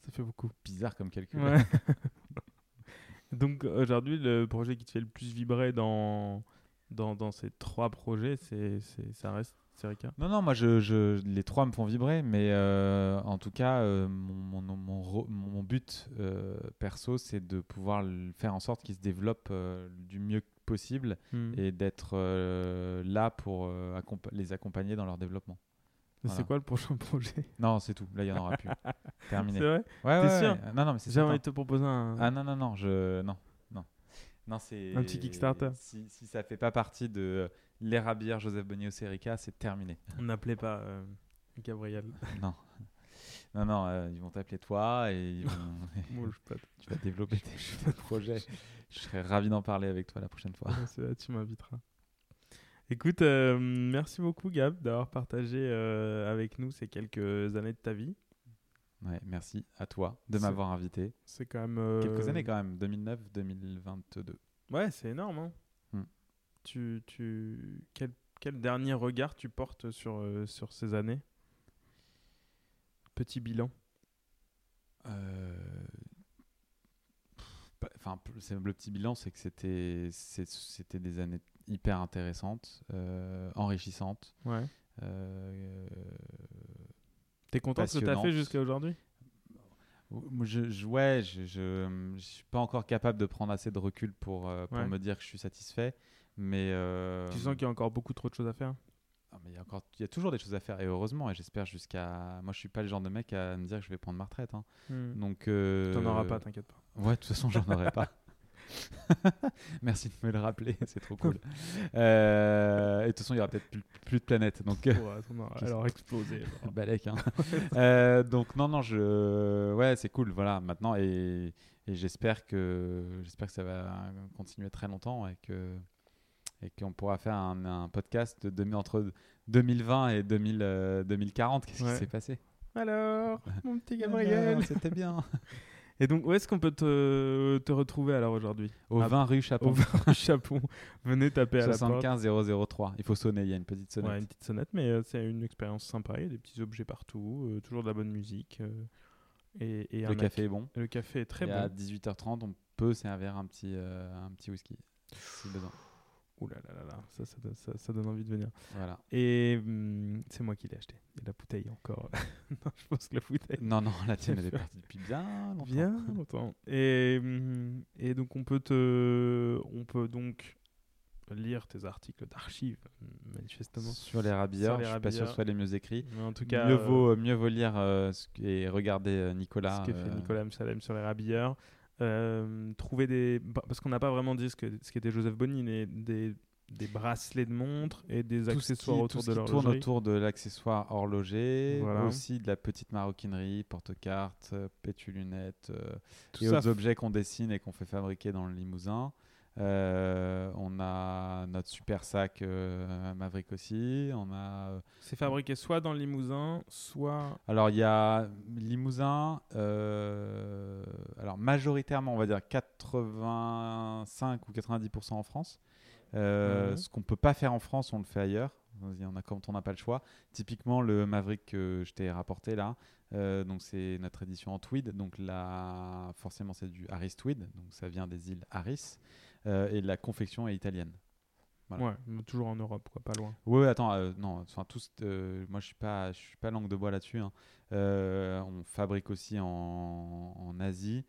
Ça fait beaucoup. Bizarre comme calcul. Ouais. <laughs> Donc aujourd'hui, le projet qui te fait le plus vibrer dans, dans, dans ces trois projets, c'est, c'est, ça reste Serica. Non, non, moi, je, je- les trois me font vibrer, mais euh, en tout cas, euh, mon, mon, mon, ro- mon but euh, perso, c'est de pouvoir faire en sorte qu'ils se développent du mieux possible Hmm. et d'être là pour les accompagner dans leur développement. C'est voilà. quoi le prochain projet? <laughs> Non, c'est tout. Là, il n'y en aura plus. <laughs> Terminé. C'est vrai? Ouais, T'es ouais, sûr? ouais. Non, non, mais c'est J'ai envie de te proposer un... Ah non, non, non, je... non, non. C'est... Un petit Kickstarter. Si, si ça fait pas partie de l'Érabir Joseph Bonnier au Serica, c'est terminé. <laughs> On n'appelait pas euh, Gabriel. <laughs> Non. Non, non, euh, ils vont t'appeler toi et ils vont- Moi, je peux pas tu vas développer tes <laughs> projets. Je serais ravi d'en parler avec toi la prochaine fois. Là, tu m'inviteras. Écoute, euh, merci beaucoup Gab d'avoir partagé euh, avec nous ces quelques années de ta vie. Ouais, merci à toi de m'avoir invité. C'est quand même... euh, Quelques années quand même, 2009-2022. Ouais, c'est énorme. hein. Hmm. Tu, tu... Quel, quel dernier regard tu portes sur, euh, sur ces années? Petit bilan. Euh, Enfin, le petit bilan, c'est que c'était des années hyper intéressantes, enrichissantes. Ouais. euh, T'es content de ce que t'as fait jusqu'à aujourd'hui? Je, je- ouais, je, je, je suis pas encore capable de prendre assez de recul pour, euh, pour Ouais. me dire que je suis satisfait. Mais euh, Tu sens qu'il y a encore beaucoup trop de choses à faire? Ah, mais il y a encore, il y a toujours des choses à faire et heureusement. Et j'espère jusqu'à. Moi, je suis pas le genre de mec à me dire que je vais prendre ma retraite. hein. Donc. euh, T'en auras pas, t'inquiète pas. Ouais, de toute façon, j'en aurais pas. <laughs> <laughs> Merci de me le rappeler, <laughs> c'est trop cool. Euh, et de toute façon, il y aura peut-être plus, plus de planètes. Donc, euh, Ouais, alors explosé. alors. <laughs> balèque. hein. Euh, donc, non, non, je. Ouais, c'est cool. Voilà, maintenant. Et, et j'espère que, j'espère que ça va continuer très longtemps et que. Et qu'on pourra faire un, un podcast de entre 2020 et 2000, euh, 2040. Qu'est-ce Ouais. qui s'est passé? Alors, mon petit Ah Gabriel. C'était bien. Et donc, où est-ce qu'on peut te, te retrouver alors aujourd'hui? Au Ah, 20 rue Chapon. Au bar Chapon. <laughs> Venez taper à la porte. 75 003. Il faut sonner, il y a une petite sonnette. Ouais, une petite sonnette, mais euh, c'est une expérience sympa. Il y a des petits objets partout, euh, toujours de la bonne musique. euh, et, et Le café ac- est bon. Le café est très et bon. à 18h30, on peut servir un petit, un petit whisky. Si besoin. Ouh là là là ça, ça, donne- ça- ça donne envie de venir. Voilà. Et hum, c'est moi qui l'ai acheté. Et la bouteille encore. <laughs> non, je pense que la bouteille. Non, non, la tienne, elle est <laughs> partie depuis bien longtemps. Bien longtemps. Et, hum, et donc on peut te, on peut donc lire tes articles d'archives, manifestement. Sur les rabilleurs, je suis pas sûr que ce soit les mieux écrits. Mais en tout cas, mieux, euh, vaut, mieux vaut lire euh, que- et regarder euh, Nicolas. ce qu'a fait euh, Nicolas Amsalem sur les rabilleurs. Euh, trouver des. Parce qu'on n'a pas vraiment dit ce qu'était Joseph Bonny, mais des, des bracelets de montres et des tout accessoires qui- autour tout ce de leur tourne autour de l'accessoire horloger, Voilà. aussi de la petite maroquinerie, porte-cartes, euh, pétu-lunettes, euh, et autres objets qu'on dessine et qu'on fait fabriquer dans le Limousin. Euh, on a notre super sac euh, Maverick aussi. On a. euh, C'est fabriqué soit dans le Limousin, soit. Alors il y a Limousin. euh, alors majoritairement, on va dire 85 ou 90% en France. Ouais. Ce qu'on peut pas faire en France, on le fait ailleurs. On a quand on n'a pas le choix. Typiquement le Maverick que je t'ai rapporté là. euh, donc c'est notre édition en tweed. Donc là, forcément c'est du Harris tweed. Donc ça vient des îles Harris. Euh, et la confection est italienne. Voilà. Ouais, toujours en Europe, quoi, pas loin. Oui, attends, euh, non, enfin tous, euh, moi je suis pas, je suis pas langue de bois là-dessus. hein. Euh, on fabrique aussi en, en Asie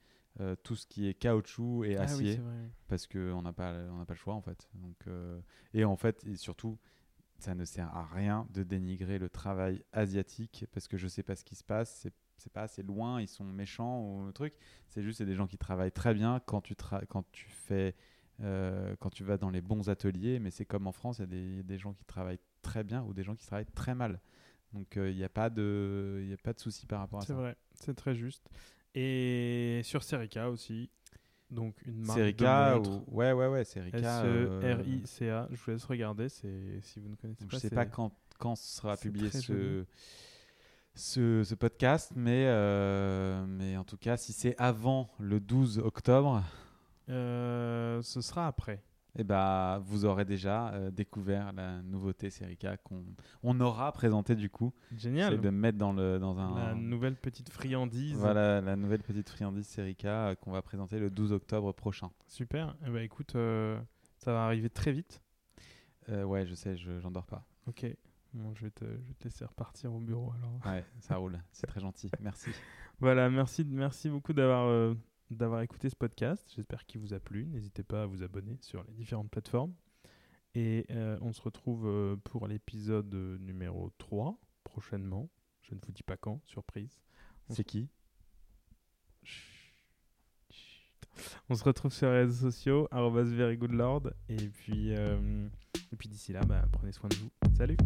tout ce qui est caoutchouc et Ah oui, acier parce que on n'a pas, on n'a pas le choix en fait. Donc, et en fait, et surtout, ça ne sert à rien de dénigrer le travail asiatique parce que je sais pas ce qui se passe. C'est c'est pas assez loin, ils sont méchants ou le truc. C'est juste c'est des gens qui travaillent très bien quand tu tra- quand tu fais euh, quand tu vas dans les bons ateliers. Mais c'est comme en France, il y a des, des gens qui travaillent très bien ou des gens qui travaillent très mal. Donc euh, il n'y a pas de y a pas de souci par rapport à C'est ça. vrai, c'est très juste. Et sur Serica aussi. Donc une marque Serica de montres. ou ouais ouais ouais Serica. S-E-R-I-C-A. Je vous laisse regarder c'est- si vous ne connaissez Donc, pas. je sais c'est- pas quand, quand sera c'est publié ce, joli. ce, ce podcast, mais, euh, mais en tout cas, si c'est avant le 12 octobre, Euh, ce sera après. eh ben, vous aurez déjà euh, découvert la nouveauté Serica qu'on on aura présenté du coup. Génial. C'est de mettre dans, le, dans un... La nouvelle petite friandise. Voilà la nouvelle petite friandise Serica euh, qu'on va présenter le 12 octobre prochain. Super. Eh ben, écoute, ça va arriver très vite. Ouais, je sais, je j'en dors pas. Ok. Bon, je, vais te, je vais te laisser repartir au bureau alors. Ouais, ça roule. C'est très gentil. Merci. <laughs> Voilà, merci, merci beaucoup d'avoir d'avoir écouté ce podcast. J'espère qu'il vous a plu. N'hésitez pas à vous abonner sur les différentes plateformes. Et euh, on se retrouve euh, pour l'épisode numéro 3 prochainement. Je ne vous dis pas quand, surprise. On C'est qui? On se retrouve sur les réseaux sociaux, verygoodlord. Et puis, euh, et puis d'ici là, bah, prenez soin de vous. Salut